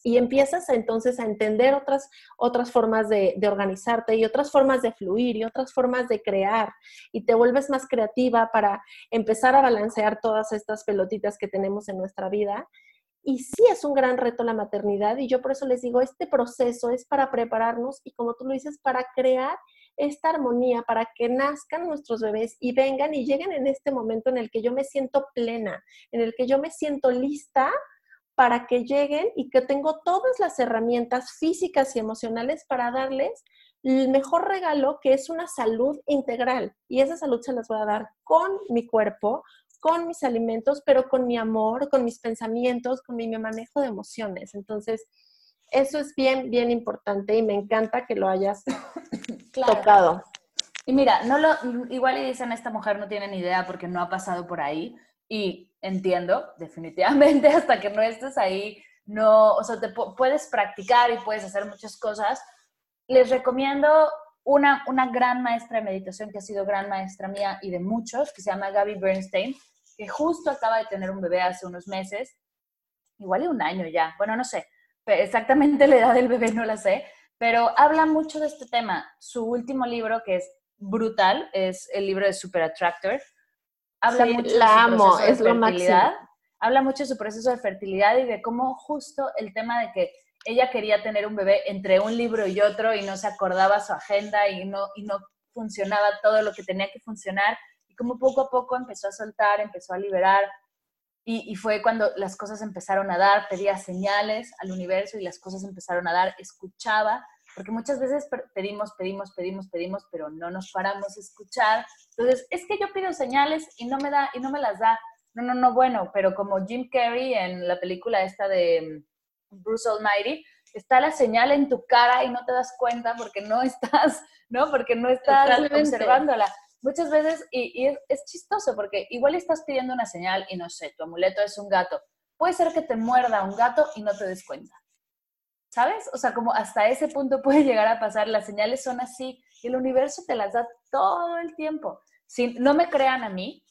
y empiezas entonces a entender otras, otras formas de, de, organizarte y otras formas de fluir y otras formas de crear y te vuelves más creativa para empezar a balancear todas estas pelotitas que tenemos en nuestra vida y sí es un gran reto la maternidad y yo por eso les digo, este proceso es para prepararnos y como tú lo dices, para crear esta armonía, para que nazcan nuestros bebés y vengan y lleguen en este momento en el que yo me siento plena, en el que yo me siento lista para que lleguen y que tengo todas las herramientas físicas y emocionales para darles el mejor regalo que es una salud integral. Y esa salud se las voy a dar con mi cuerpo, con mis alimentos, pero con mi amor, con mis pensamientos, con mi manejo de emociones. Entonces, eso es bien, bien importante y me encanta que lo hayas tocado. Y mira, no lo, igual y dicen, esta mujer no tiene ni idea porque no ha pasado por ahí. Y entiendo, definitivamente, hasta que no estés ahí, no, o sea, te puedes practicar y puedes hacer muchas cosas. Les recomiendo una, una gran maestra de meditación que ha sido gran maestra mía y de muchos, que se llama Gaby Bernstein, que justo acaba de tener un bebé hace unos meses, igual y un año ya, bueno, no sé, exactamente la edad del bebé no la sé, pero habla mucho de este tema. Su último libro, que es brutal, es el libro de Super Attractor. Habla mucho de su amo, es lo máximo. Habla mucho de su proceso de fertilidad y de cómo justo el tema de que ella quería tener un bebé entre un libro y otro y no se acordaba su agenda y no, y no funcionaba todo lo que tenía que funcionar y cómo poco a poco empezó a soltar, empezó a liberar y, y, fue cuando las cosas empezaron a dar, pedía señales al universo y las cosas empezaron a dar, escuchaba, porque muchas veces pedimos, pedimos, pedimos, pedimos, pero no nos paramos a escuchar. Entonces, es que yo pido señales y no me da y no me las da. No, no, no, bueno, pero como Jim Carrey en la película esta de mm, Bruce Almighty, está la señal en tu cara y no te das cuenta porque no estás, ¿no? Porque no estás observándola muchas veces, y, es, chistoso porque igual estás pidiendo una señal y no sé, tu amuleto es un gato. Puede ser que te muerda un gato y no te des cuenta. ¿Sabes? O sea, como hasta ese punto puede llegar a pasar, las señales son así y el universo te las da todo el tiempo. Si no me crean a mí,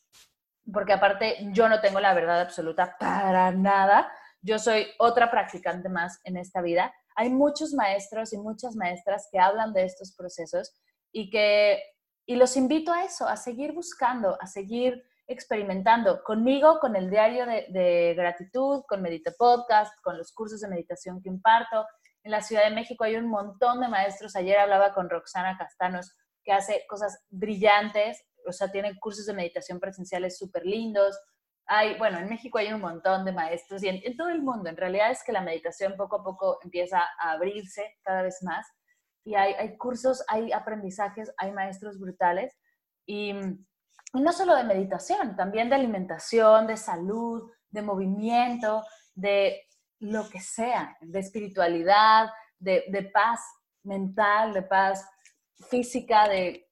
porque aparte yo no tengo la verdad absoluta para nada, yo soy otra practicante más en esta vida. Hay muchos maestros y muchas maestras que hablan de estos procesos y que y los invito a eso, a seguir buscando, a seguir experimentando conmigo, con el diario de, gratitud, con Medita Podcast, con los cursos de meditación que imparto. En la Ciudad de México hay un montón de maestros. Ayer hablaba con Roxana Castanos, que hace cosas brillantes, o sea, tiene cursos de meditación presenciales súper lindos. Hay, bueno, en México hay un montón de maestros y en, en todo el mundo. En realidad es que la meditación poco a poco empieza a abrirse cada vez más y hay, cursos, hay aprendizajes, hay maestros brutales. Y, no solo de meditación, también de alimentación, de salud, de movimiento, de lo que sea, de espiritualidad, de, paz mental, de paz física, de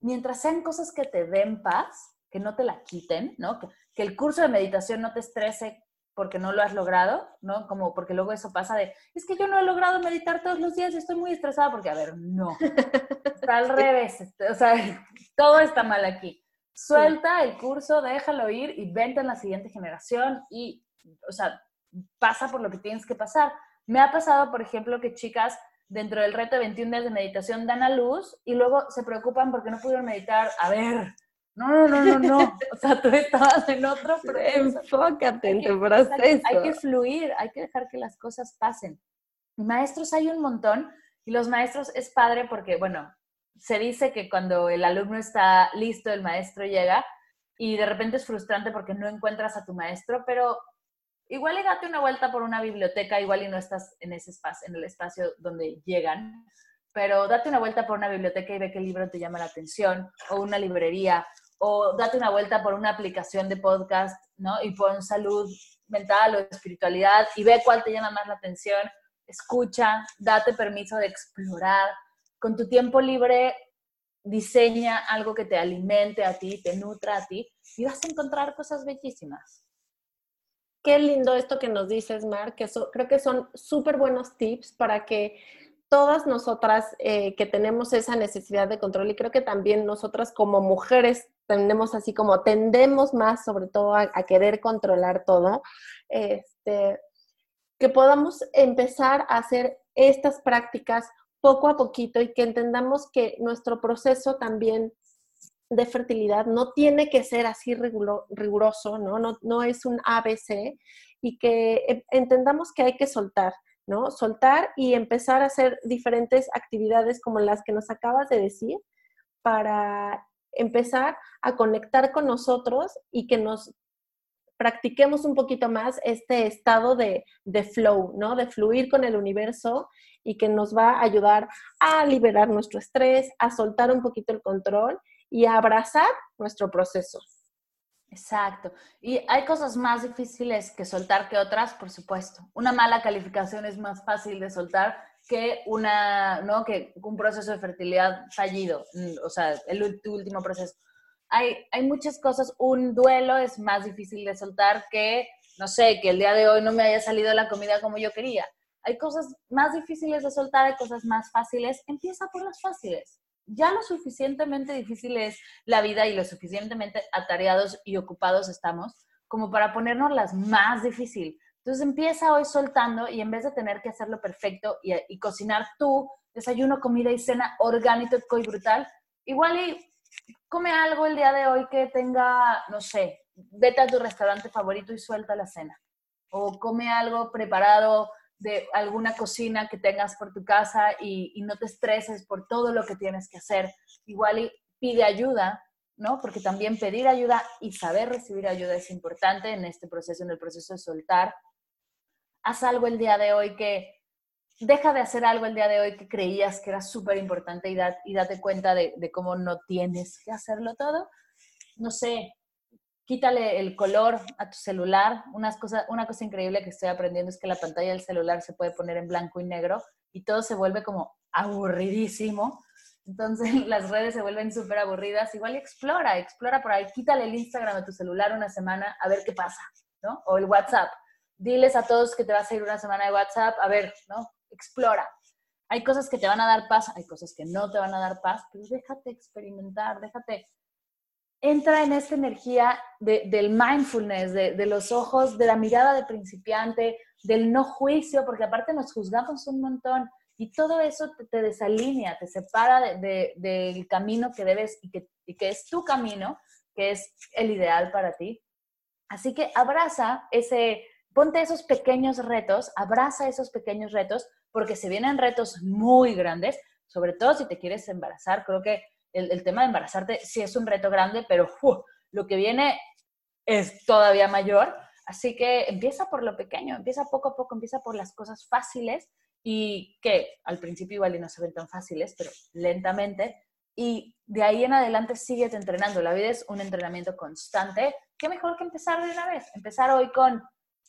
mientras sean cosas que te den paz, que no te la quiten, ¿no? Que, el curso de meditación no te estrese porque no lo has logrado, ¿no? Como porque luego eso pasa de, es que yo no he logrado meditar todos los días y estoy muy estresada porque, a ver, no, está al revés, este, o sea, todo está mal aquí. Suelta el curso, déjalo ir y vente en la siguiente generación y, o sea, pasa por lo que tienes que pasar. Me ha pasado, por ejemplo, que chicas dentro del reto de 21 días de meditación dan a luz y luego se preocupan porque no pudieron meditar. A ver, no, no, no, no, no. O sea, tú estabas en otro proceso. Enfócate en tu proceso. Hay que fluir, hay que dejar que las cosas pasen. Maestros hay un montón y los maestros es padre porque, bueno, se dice que cuando el alumno está listo, el maestro llega y de repente es frustrante porque no encuentras a tu maestro, pero igual y date una vuelta por una biblioteca, igual y no estás en ese espacio, en el espacio donde llegan, pero date una vuelta por una biblioteca y ve qué libro te llama la atención, o una librería, o date una vuelta por una aplicación de podcast, ¿no? Y pon salud mental o espiritualidad y ve cuál te llama más la atención, escucha, date permiso de explorar. Con tu tiempo libre, diseña algo que te alimente a ti, te nutra a ti y vas a encontrar cosas bellísimas. Qué lindo esto que nos dices, Mar, que creo que son súper buenos tips para que todas nosotras eh, que tenemos esa necesidad de control y creo que también nosotras como mujeres tenemos así como tendemos más sobre todo a, querer controlar todo, este, que podamos empezar a hacer estas prácticas poco a poquito y que entendamos que nuestro proceso también de fertilidad no tiene que ser así riguroso, ¿no? No, no es un ABC y que eh, entendamos que hay que soltar, ¿no? Soltar y empezar a hacer diferentes actividades como las que nos acabas de decir para empezar a conectar con nosotros y que nos practiquemos un poquito más este estado de, de, flow, ¿no? De fluir con el universo y que nos va a ayudar a liberar nuestro estrés, a soltar un poquito el control y a abrazar nuestro proceso. Exacto. Y hay cosas más difíciles que soltar que otras, por supuesto. Una mala calificación es más fácil de soltar que una, ¿no? Que un proceso de fertilidad fallido, mm, o sea, el último proceso. Hay, hay muchas cosas. Un duelo es más difícil de soltar que, no sé, que el día de hoy no me haya salido la comida como yo quería. Hay cosas más difíciles de soltar, hay cosas más fáciles. Empieza por las fáciles ya lo suficientemente difícil es la vida y lo suficientemente atareados y ocupados estamos como para ponernos las más difícil. Entonces empieza hoy soltando y en vez de tener que hacerlo perfecto y, cocinar tú, desayuno, comida y cena orgánico y brutal, igual y come algo el día de hoy que tenga, no sé, vete a tu restaurante favorito y suelta la cena. O come algo preparado de alguna cocina que tengas por tu casa y, no te estreses por todo lo que tienes que hacer. Igual y pide ayuda, ¿no? Porque también pedir ayuda y saber recibir ayuda es importante en este proceso, en el proceso de soltar. Haz algo el día de hoy que, deja de hacer algo el día de hoy que creías que era súper importante y, y date cuenta de, de cómo no tienes que hacerlo todo. No sé, quítale el color a tu celular. Una cosa, una cosa increíble que estoy aprendiendo es que la pantalla del celular se puede poner en blanco y negro y todo se vuelve como aburridísimo. Entonces las redes se vuelven súper aburridas. Igual explora, explora por ahí. Quítale el Instagram a tu celular una semana a ver qué pasa, ¿no? O el WhatsApp. Diles a todos que te vas a ir una semana de WhatsApp, a ver, ¿no? Explora. Hay cosas que te van a dar paz, hay cosas que no te van a dar paz, pero déjate experimentar, déjate entra en esta energía del mindfulness, de, los ojos, de la mirada de principiante, del no juicio, porque aparte nos juzgamos un montón y todo eso te, desalinea, te separa del camino que debes y que, y que es tu camino, que es el ideal para ti. Así que abraza ese, ponte esos pequeños retos, abraza esos pequeños retos, porque se vienen retos muy grandes, sobre todo si te quieres embarazar. Creo que el, tema de embarazarte sí es un reto grande, pero lo que viene es todavía mayor. Así que empieza por lo pequeño, empieza poco a poco, empieza por las cosas fáciles y que al principio igual no se ven tan fáciles, pero lentamente. Y de ahí en adelante sigue entrenando. La vida es un entrenamiento constante. ¿Qué mejor que empezar de una vez? Empezar hoy con,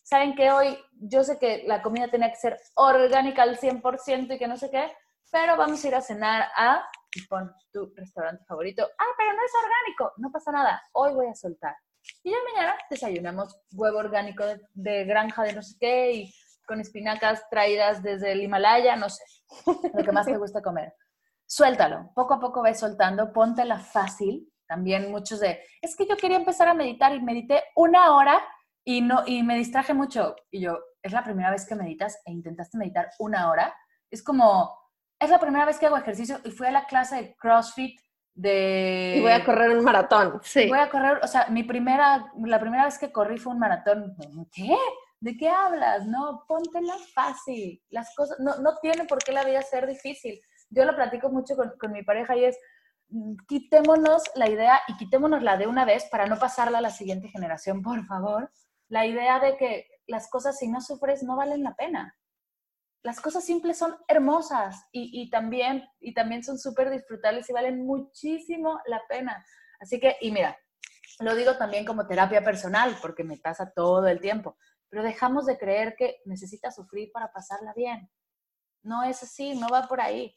¿saben que Hoy yo sé que la comida tenía que ser orgánica al 100% y que no sé qué, pero vamos a ir a cenar a y pon tu restaurante favorito. Ah, pero no es orgánico, no pasa nada, hoy voy a soltar. Y ya mañana desayunamos huevo orgánico de, granja de no sé qué y con espinacas traídas desde el Himalaya, no sé, lo que más te gusta comer. Suéltalo, poco a poco ves soltando, póntela fácil. También muchos de, es que yo quería empezar a meditar y medité una hora y, no, y me distraje mucho. Y yo, es la primera vez que meditas e intentaste meditar una hora. Es como, es la primera vez que hago ejercicio y fui a la clase de CrossFit de... Y voy a correr un maratón, sí. Voy a correr, o sea, mi primera, la primera vez que corrí fue un maratón. ¿Qué? ¿De qué hablas? No, póntela fácil. Las cosas, no, no tiene por qué la vida ser difícil. Yo lo platico mucho con, con mi pareja y es, mm, quitémonos la idea y quitémonos la de una vez para no pasarla a la siguiente generación, por favor. La idea de que las cosas si no sufres no valen la pena las cosas simples son hermosas y, también, y también son súper disfrutables y valen muchísimo la pena. Así que, y mira, lo digo también como terapia personal, porque me pasa todo el tiempo, pero dejamos de creer que necesitas sufrir para pasarla bien. No es así, no va por ahí.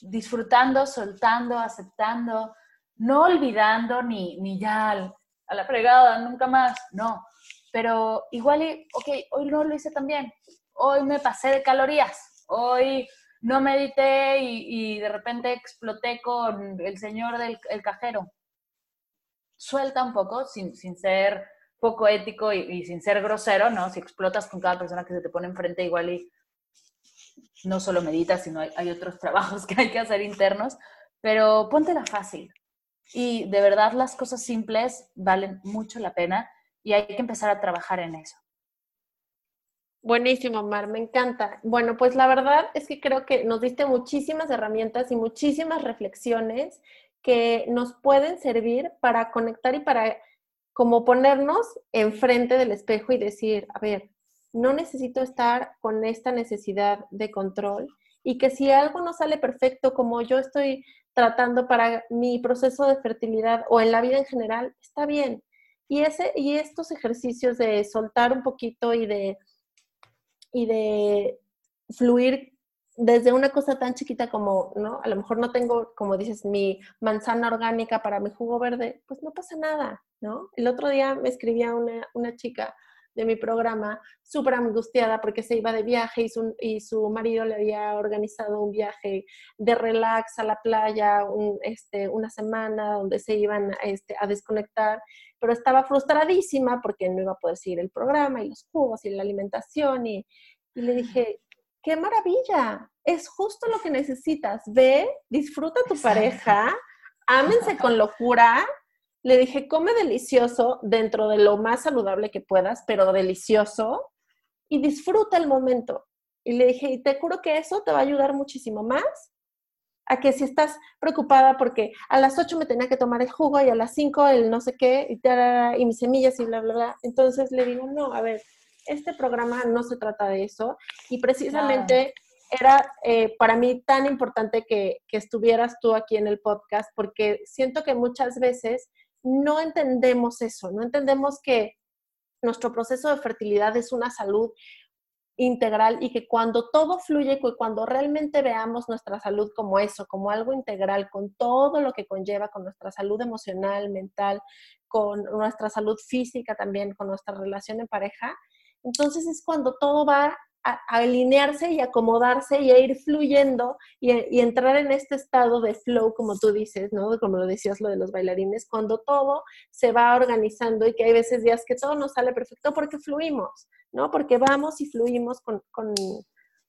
Disfrutando, soltando, aceptando, no olvidando ni, ni ya a la fregada, nunca más, no. Pero igual, ok, hoy no lo hice tan bien, hoy me pasé de calorías, hoy no medité y, de repente exploté con el señor del cajero. Suelta un poco, sin, ser poco ético y, sin ser grosero, ¿no? Si explotas con cada persona que se te pone enfrente, igual y no solo meditas, sino hay, hay otros trabajos que hay que hacer internos, pero póntela fácil. Y de verdad las cosas simples valen mucho la pena y hay que empezar a trabajar en eso. Buenísimo, Mar, me encanta. Bueno, pues la verdad es que creo que nos diste muchísimas herramientas y muchísimas reflexiones que nos pueden servir para conectar y para como ponernos enfrente del espejo y decir, a ver, no necesito estar con esta necesidad de control y que si algo no sale perfecto como yo estoy tratando para mi proceso de fertilidad o en la vida en general, está bien. Y, ese, y estos ejercicios de soltar un poquito y de y de fluir desde una cosa tan chiquita como, ¿no? A lo mejor no tengo, como dices, mi manzana orgánica para mi jugo verde, pues no pasa nada, ¿no? El otro día me escribía una, una chica de mi programa súper angustiada porque se iba de viaje y su, y su, marido le había organizado un viaje de relax a la playa un, este, una semana donde se iban este, a desconectar, pero estaba frustradísima porque no iba a poder seguir el programa y los jugos y la alimentación y, y le dije, qué maravilla, es justo lo que necesitas, ve, disfruta tu pareja, ámense con locura. Le dije, come delicioso dentro de lo más saludable que puedas, pero delicioso, y disfruta el momento. Y le dije, y te juro que eso te va a ayudar muchísimo más a que si estás preocupada porque a las 8 me tenía que tomar el jugo y a las 5 el no sé qué y, y mis semillas y bla, bla, bla. Entonces le digo, no, a ver, este programa no se trata de eso y precisamente era eh, para mí tan importante que, que estuvieras tú aquí en el podcast porque siento que muchas veces no entendemos eso, no entendemos que nuestro proceso de fertilidad es una salud integral y que cuando todo fluye, cuando realmente veamos nuestra salud como eso, como algo integral, con todo lo que conlleva, con nuestra salud emocional, mental, con nuestra salud física también, con nuestra relación en pareja, entonces es cuando todo va alinearse y acomodarse y a ir fluyendo y, entrar en este estado de flow, como tú dices, ¿no? Como lo decías lo de los bailarines, cuando todo se va organizando y que hay veces días que todo nos sale perfecto porque fluimos, ¿no? Porque vamos y fluimos con, con,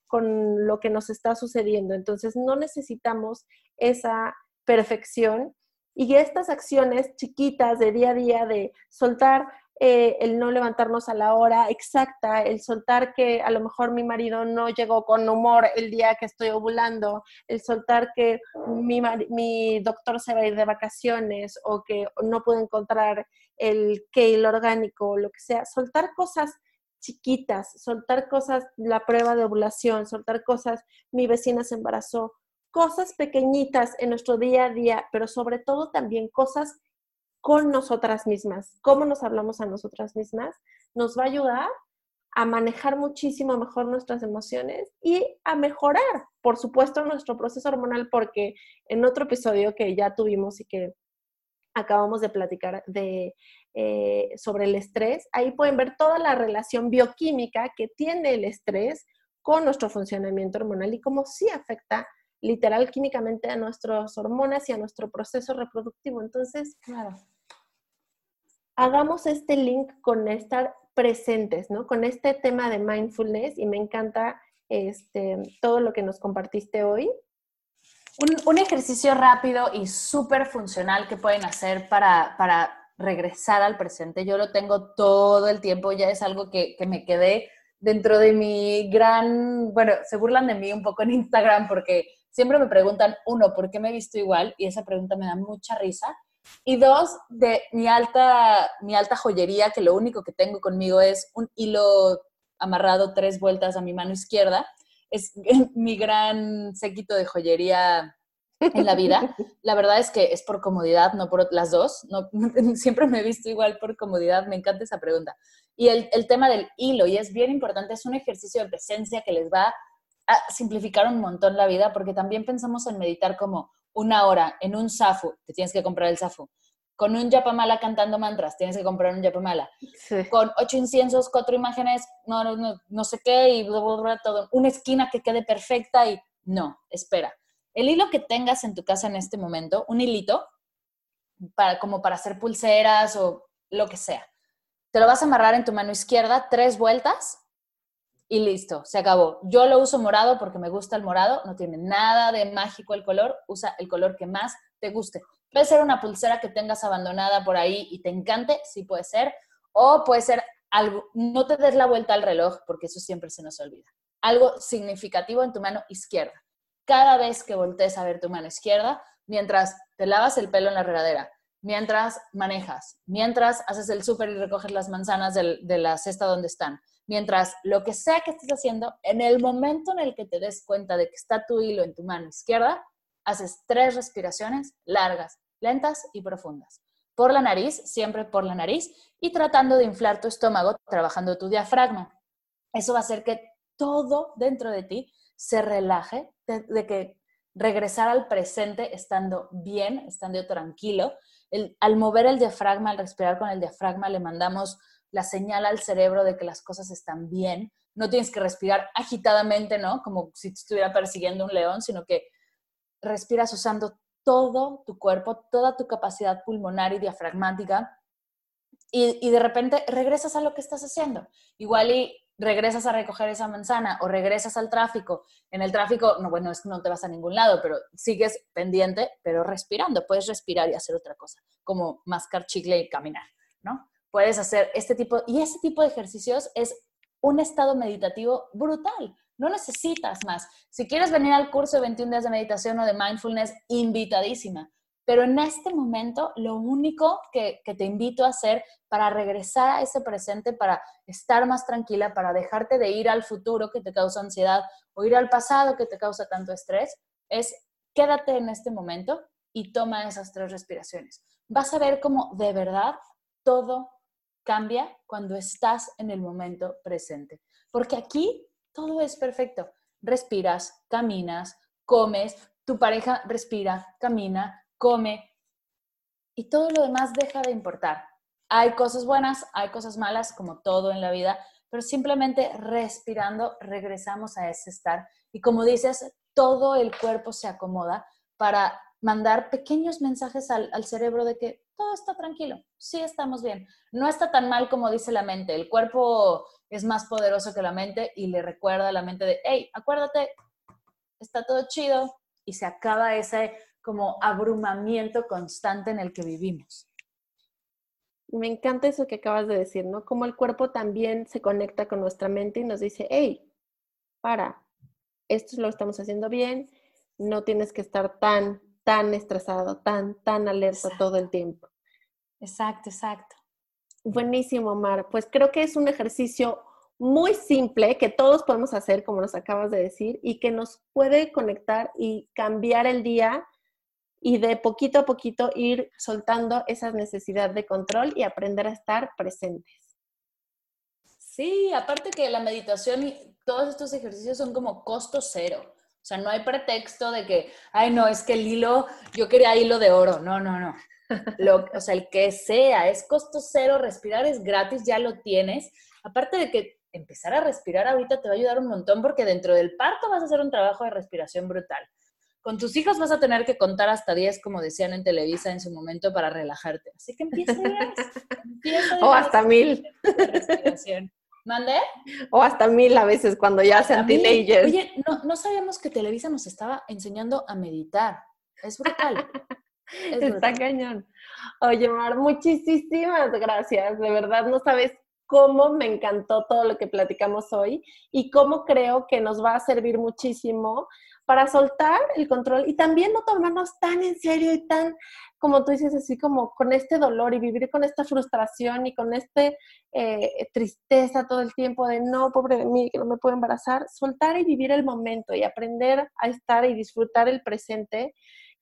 con lo que nos está sucediendo. Entonces no necesitamos esa perfección y estas acciones chiquitas de día a día de soltar eh, el no levantarnos a la hora exacta, el soltar que a lo mejor mi marido no llegó con humor el día que estoy ovulando, el soltar que mi, doctor se va a ir de vacaciones o que no puedo encontrar el kale orgánico o lo que sea, soltar cosas chiquitas, soltar cosas, la prueba de ovulación, soltar cosas, mi vecina se embarazó, cosas pequeñitas en nuestro día a día, pero sobre todo también cosas con nosotras mismas, cómo nos hablamos a nosotras mismas, nos va a ayudar a manejar muchísimo mejor nuestras emociones y a mejorar, por supuesto, nuestro proceso hormonal, porque en otro episodio que ya tuvimos y que acabamos de platicar de, eh, sobre el estrés, ahí pueden ver toda la relación bioquímica que tiene el estrés con nuestro funcionamiento hormonal y cómo sí afecta literal químicamente a nuestras hormonas y a nuestro proceso reproductivo. Entonces, claro, hagamos este link con estar presentes, ¿no? Con este tema de mindfulness y me encanta este, todo lo que nos compartiste hoy. Un, ejercicio rápido y súper funcional que pueden hacer para, para, regresar al presente. Yo lo tengo todo el tiempo, ya es algo que, que me quedé dentro de mi gran, bueno, se burlan de mí un poco en Instagram porque siempre me preguntan, uno, ¿por qué me he visto igual? Y esa pregunta me da mucha risa. Y dos, de mi alta, mi alta joyería, que lo único que tengo conmigo es un hilo amarrado tres vueltas a mi mano izquierda. Es mi gran séquito de joyería en la vida. La verdad es que es por comodidad, no por las dos. No, siempre me he visto igual por comodidad. Me encanta esa pregunta. Y el, el tema del hilo, y es bien importante, es un ejercicio de presencia que les va simplificar un montón la vida, porque también pensamos en meditar como, una hora en un safu, te tienes que comprar el safu. Con un yapamala cantando mantras, tienes que comprar un yapamala. Con ocho inciensos, cuatro imágenes, no, no, no, sé qué, y todo. Una esquina que quede perfecta y no, espera. El hilo que tengas en tu casa en este momento, un hilito, para, como para hacer pulseras o lo que sea. Te lo vas a amarrar en tu mano izquierda tres vueltas y listo, se acabó. Yo lo uso morado porque me gusta el morado, no tiene nada de mágico el color, usa el color que más te guste. Puede ser una pulsera que tengas abandonada por ahí y te encante, sí puede ser, o puede ser algo, no te des la vuelta al reloj porque eso siempre se nos olvida. Algo significativo en tu mano izquierda. Cada vez que voltees a ver tu mano izquierda, mientras te lavas el pelo en la regadera, mientras manejas, mientras haces el súper y recoges las manzanas de la cesta donde están, mientras lo que sea que estés haciendo, en el momento en el que te des cuenta de que está tu hilo en tu mano izquierda, haces tres respiraciones largas, lentas y profundas. Por la nariz, siempre por la nariz, y tratando de inflar tu estómago, trabajando tu diafragma. Eso va a hacer que todo dentro de ti se relaje, de, que regresar al presente estando bien, estando tranquilo. al mover el diafragma, al respirar con el diafragma, le mandamos la señal al cerebro de que las cosas están bien. No tienes que respirar agitadamente, ¿no? Como si estuviera persiguiendo un león, sino que respiras usando todo tu cuerpo, toda tu capacidad pulmonar y diafragmática, y, de repente regresas a lo que estás haciendo. Igual y regresas a recoger esa manzana o regresas al tráfico. En el tráfico, no, bueno, es no te vas a ningún lado, pero sigues pendiente, pero respirando. Puedes respirar y hacer otra cosa, como mascar chicle y caminar, ¿no? Puedes hacer este tipo, y ese tipo de ejercicios es un estado meditativo brutal. No necesitas más. Si quieres venir al curso de 21 días de meditación o de mindfulness, invitadísima. Pero en este momento, lo único que, te invito a hacer para regresar a ese presente, para estar más tranquila, para dejarte de ir al futuro que te causa ansiedad o ir al pasado que te causa tanto estrés, es quédate en este momento y toma esas tres respiraciones. Vas a ver cómo de verdad todo cambia cuando estás en el momento presente. Porque aquí todo es perfecto. Respiras, caminas, comes, tu pareja respira, camina, come y todo lo demás deja de importar. Hay cosas buenas, hay cosas malas, como todo en la vida, pero simplemente respirando regresamos a ese estar. Y como dices, todo el cuerpo se acomoda para mandar pequeños mensajes al, al, cerebro de que todo está tranquilo, sí estamos bien. No está tan mal como dice la mente. El cuerpo es más poderoso que la mente y le recuerda a la mente de, hey, acuérdate, está todo chido y se acaba ese como abrumamiento constante en el que vivimos. Me encanta eso que acabas de decir, ¿no? Como el cuerpo también se conecta con nuestra mente y nos dice, hey, para, esto lo estamos haciendo bien, no tienes que estar tan, tan estresado, tan, tan alerta todo el tiempo. Exacto, exacto. Buenísimo, Mar. Pues creo que es un ejercicio muy simple que todos podemos hacer, como nos acabas de decir, y que nos puede conectar y cambiar el día y de poquito a poquito ir soltando esa necesidad de control y aprender a estar presentes. Sí, aparte que la meditación y todos estos ejercicios son como costo cero. O sea, no hay pretexto de que, ay, no, es que el hilo, yo quería hilo de oro. No, no, no. Lo, o sea, el que sea, es costo cero, respirar es gratis, ya lo tienes. Aparte de que empezar a respirar ahorita te va a ayudar un montón porque dentro del parto vas a hacer un trabajo de respiración brutal. Con tus hijos vas a tener que contar hasta 10, como decían en Televisa en su momento, para relajarte. Así que empieza o hasta mil. ¿Mande? O hasta mil a veces cuando ya sean teenagers. Oye, no, no sabíamos que Televisa nos estaba enseñando a meditar. Es brutal. Está cañón. Oye, Mar, muchísimas gracias. De verdad, no sabes cómo me encantó todo lo que platicamos hoy y cómo creo que nos va a servir muchísimo para soltar el control y también no tomarnos tan en serio y tan, como tú dices, así como con este dolor y vivir con esta frustración y con esta eh, tristeza todo el tiempo de no, pobre de mí, que no me puedo embarazar, soltar y vivir el momento y aprender a estar y disfrutar el presente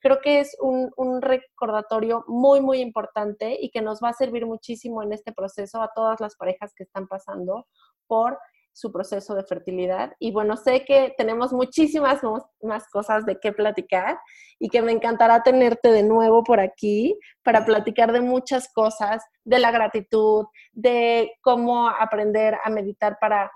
creo que es un, recordatorio muy, muy importante y que nos va a servir muchísimo en este proceso a todas las parejas que están pasando por su proceso de fertilidad. Y bueno, sé que tenemos muchísimas más cosas de qué platicar y que me encantará tenerte de nuevo por aquí para platicar de muchas cosas, de la gratitud, de cómo aprender a meditar para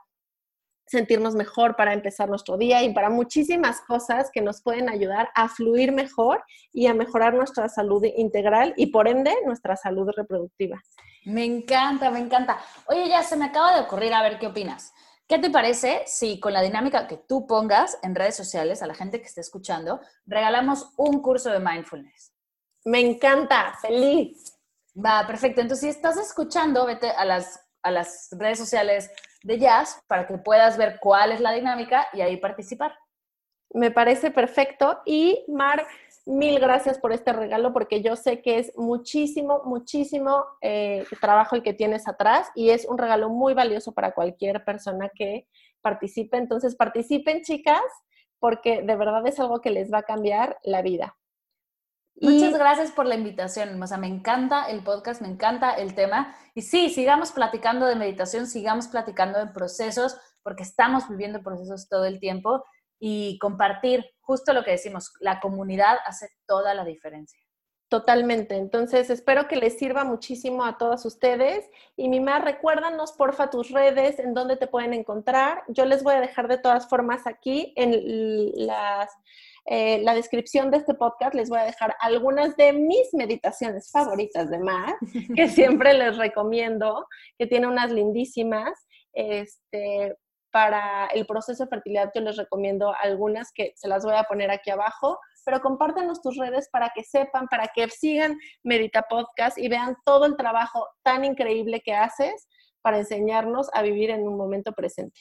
sentirnos mejor para empezar nuestro día y para muchísimas cosas que nos pueden ayudar a fluir mejor y a mejorar nuestra salud integral y por ende nuestra salud reproductiva. Me encanta, me encanta. Oye, ya se me acaba de ocurrir a ver qué opinas. ¿Qué te parece si con la dinámica que tú pongas en redes sociales a la gente que esté escuchando, regalamos un curso de mindfulness? Me encanta, feliz. Va, perfecto. Entonces, si estás escuchando, vete a las a las redes sociales de Jazz para que puedas ver cuál es la dinámica y ahí participar. Me parece perfecto. Y Mar, mil gracias por este regalo porque yo sé que es muchísimo, muchísimo eh, trabajo el que tienes atrás y es un regalo muy valioso para cualquier persona que participe. Entonces, participen, chicas, porque de verdad es algo que les va a cambiar la vida. Muchas gracias por la invitación. O sea, me encanta el podcast, me encanta el tema. Y sí, sigamos platicando de meditación, sigamos platicando de procesos, porque estamos viviendo procesos todo el tiempo y compartir justo lo que decimos, la comunidad hace toda la diferencia. Totalmente. Entonces, espero que les sirva muchísimo a todas ustedes. Y Mima, recuérdanos porfa tus redes, en dónde te pueden encontrar. Yo les voy a dejar de todas formas aquí en las, eh, la descripción de este podcast, les voy a dejar algunas de mis meditaciones favoritas de Mar, que siempre les recomiendo, que tiene unas lindísimas. Este, para el proceso de fertilidad yo les recomiendo algunas que se las voy a poner aquí abajo, pero compártenos tus redes para que sepan, para que sigan Medita Podcast y vean todo el trabajo tan increíble que haces para enseñarnos a vivir en un momento presente.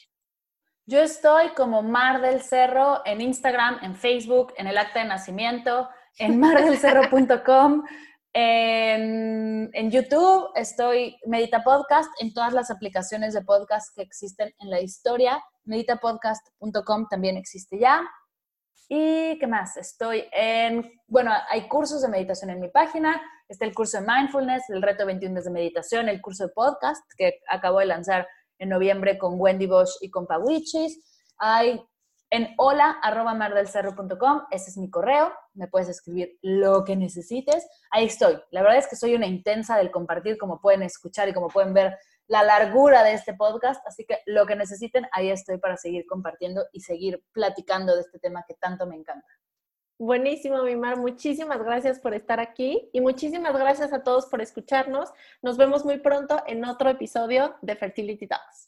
Yo estoy como Mar del Cerro en Instagram, en Facebook, en el acta de nacimiento, en mardelcerro.com. En, en, YouTube estoy Medita Podcast, en todas las aplicaciones de podcast que existen en la historia. Meditapodcast.com también existe ya. ¿Y qué más? Estoy en, bueno, hay cursos de meditación en mi página. Está el curso de mindfulness, el reto 21 días de meditación, el curso de podcast que acabo de lanzar en noviembre con Wendy Bosch y con Pawichis. Hay en hola arroba ese es mi correo, me puedes escribir lo que necesites. Ahí estoy. La verdad es que soy una intensa del compartir, como pueden escuchar y como pueden ver la largura de este podcast, así que lo que necesiten, ahí estoy para seguir compartiendo y seguir platicando de este tema que tanto me encanta. Buenísimo, Mimar. Muchísimas gracias por estar aquí y muchísimas gracias a todos por escucharnos. Nos vemos muy pronto en otro episodio de Fertility Talks.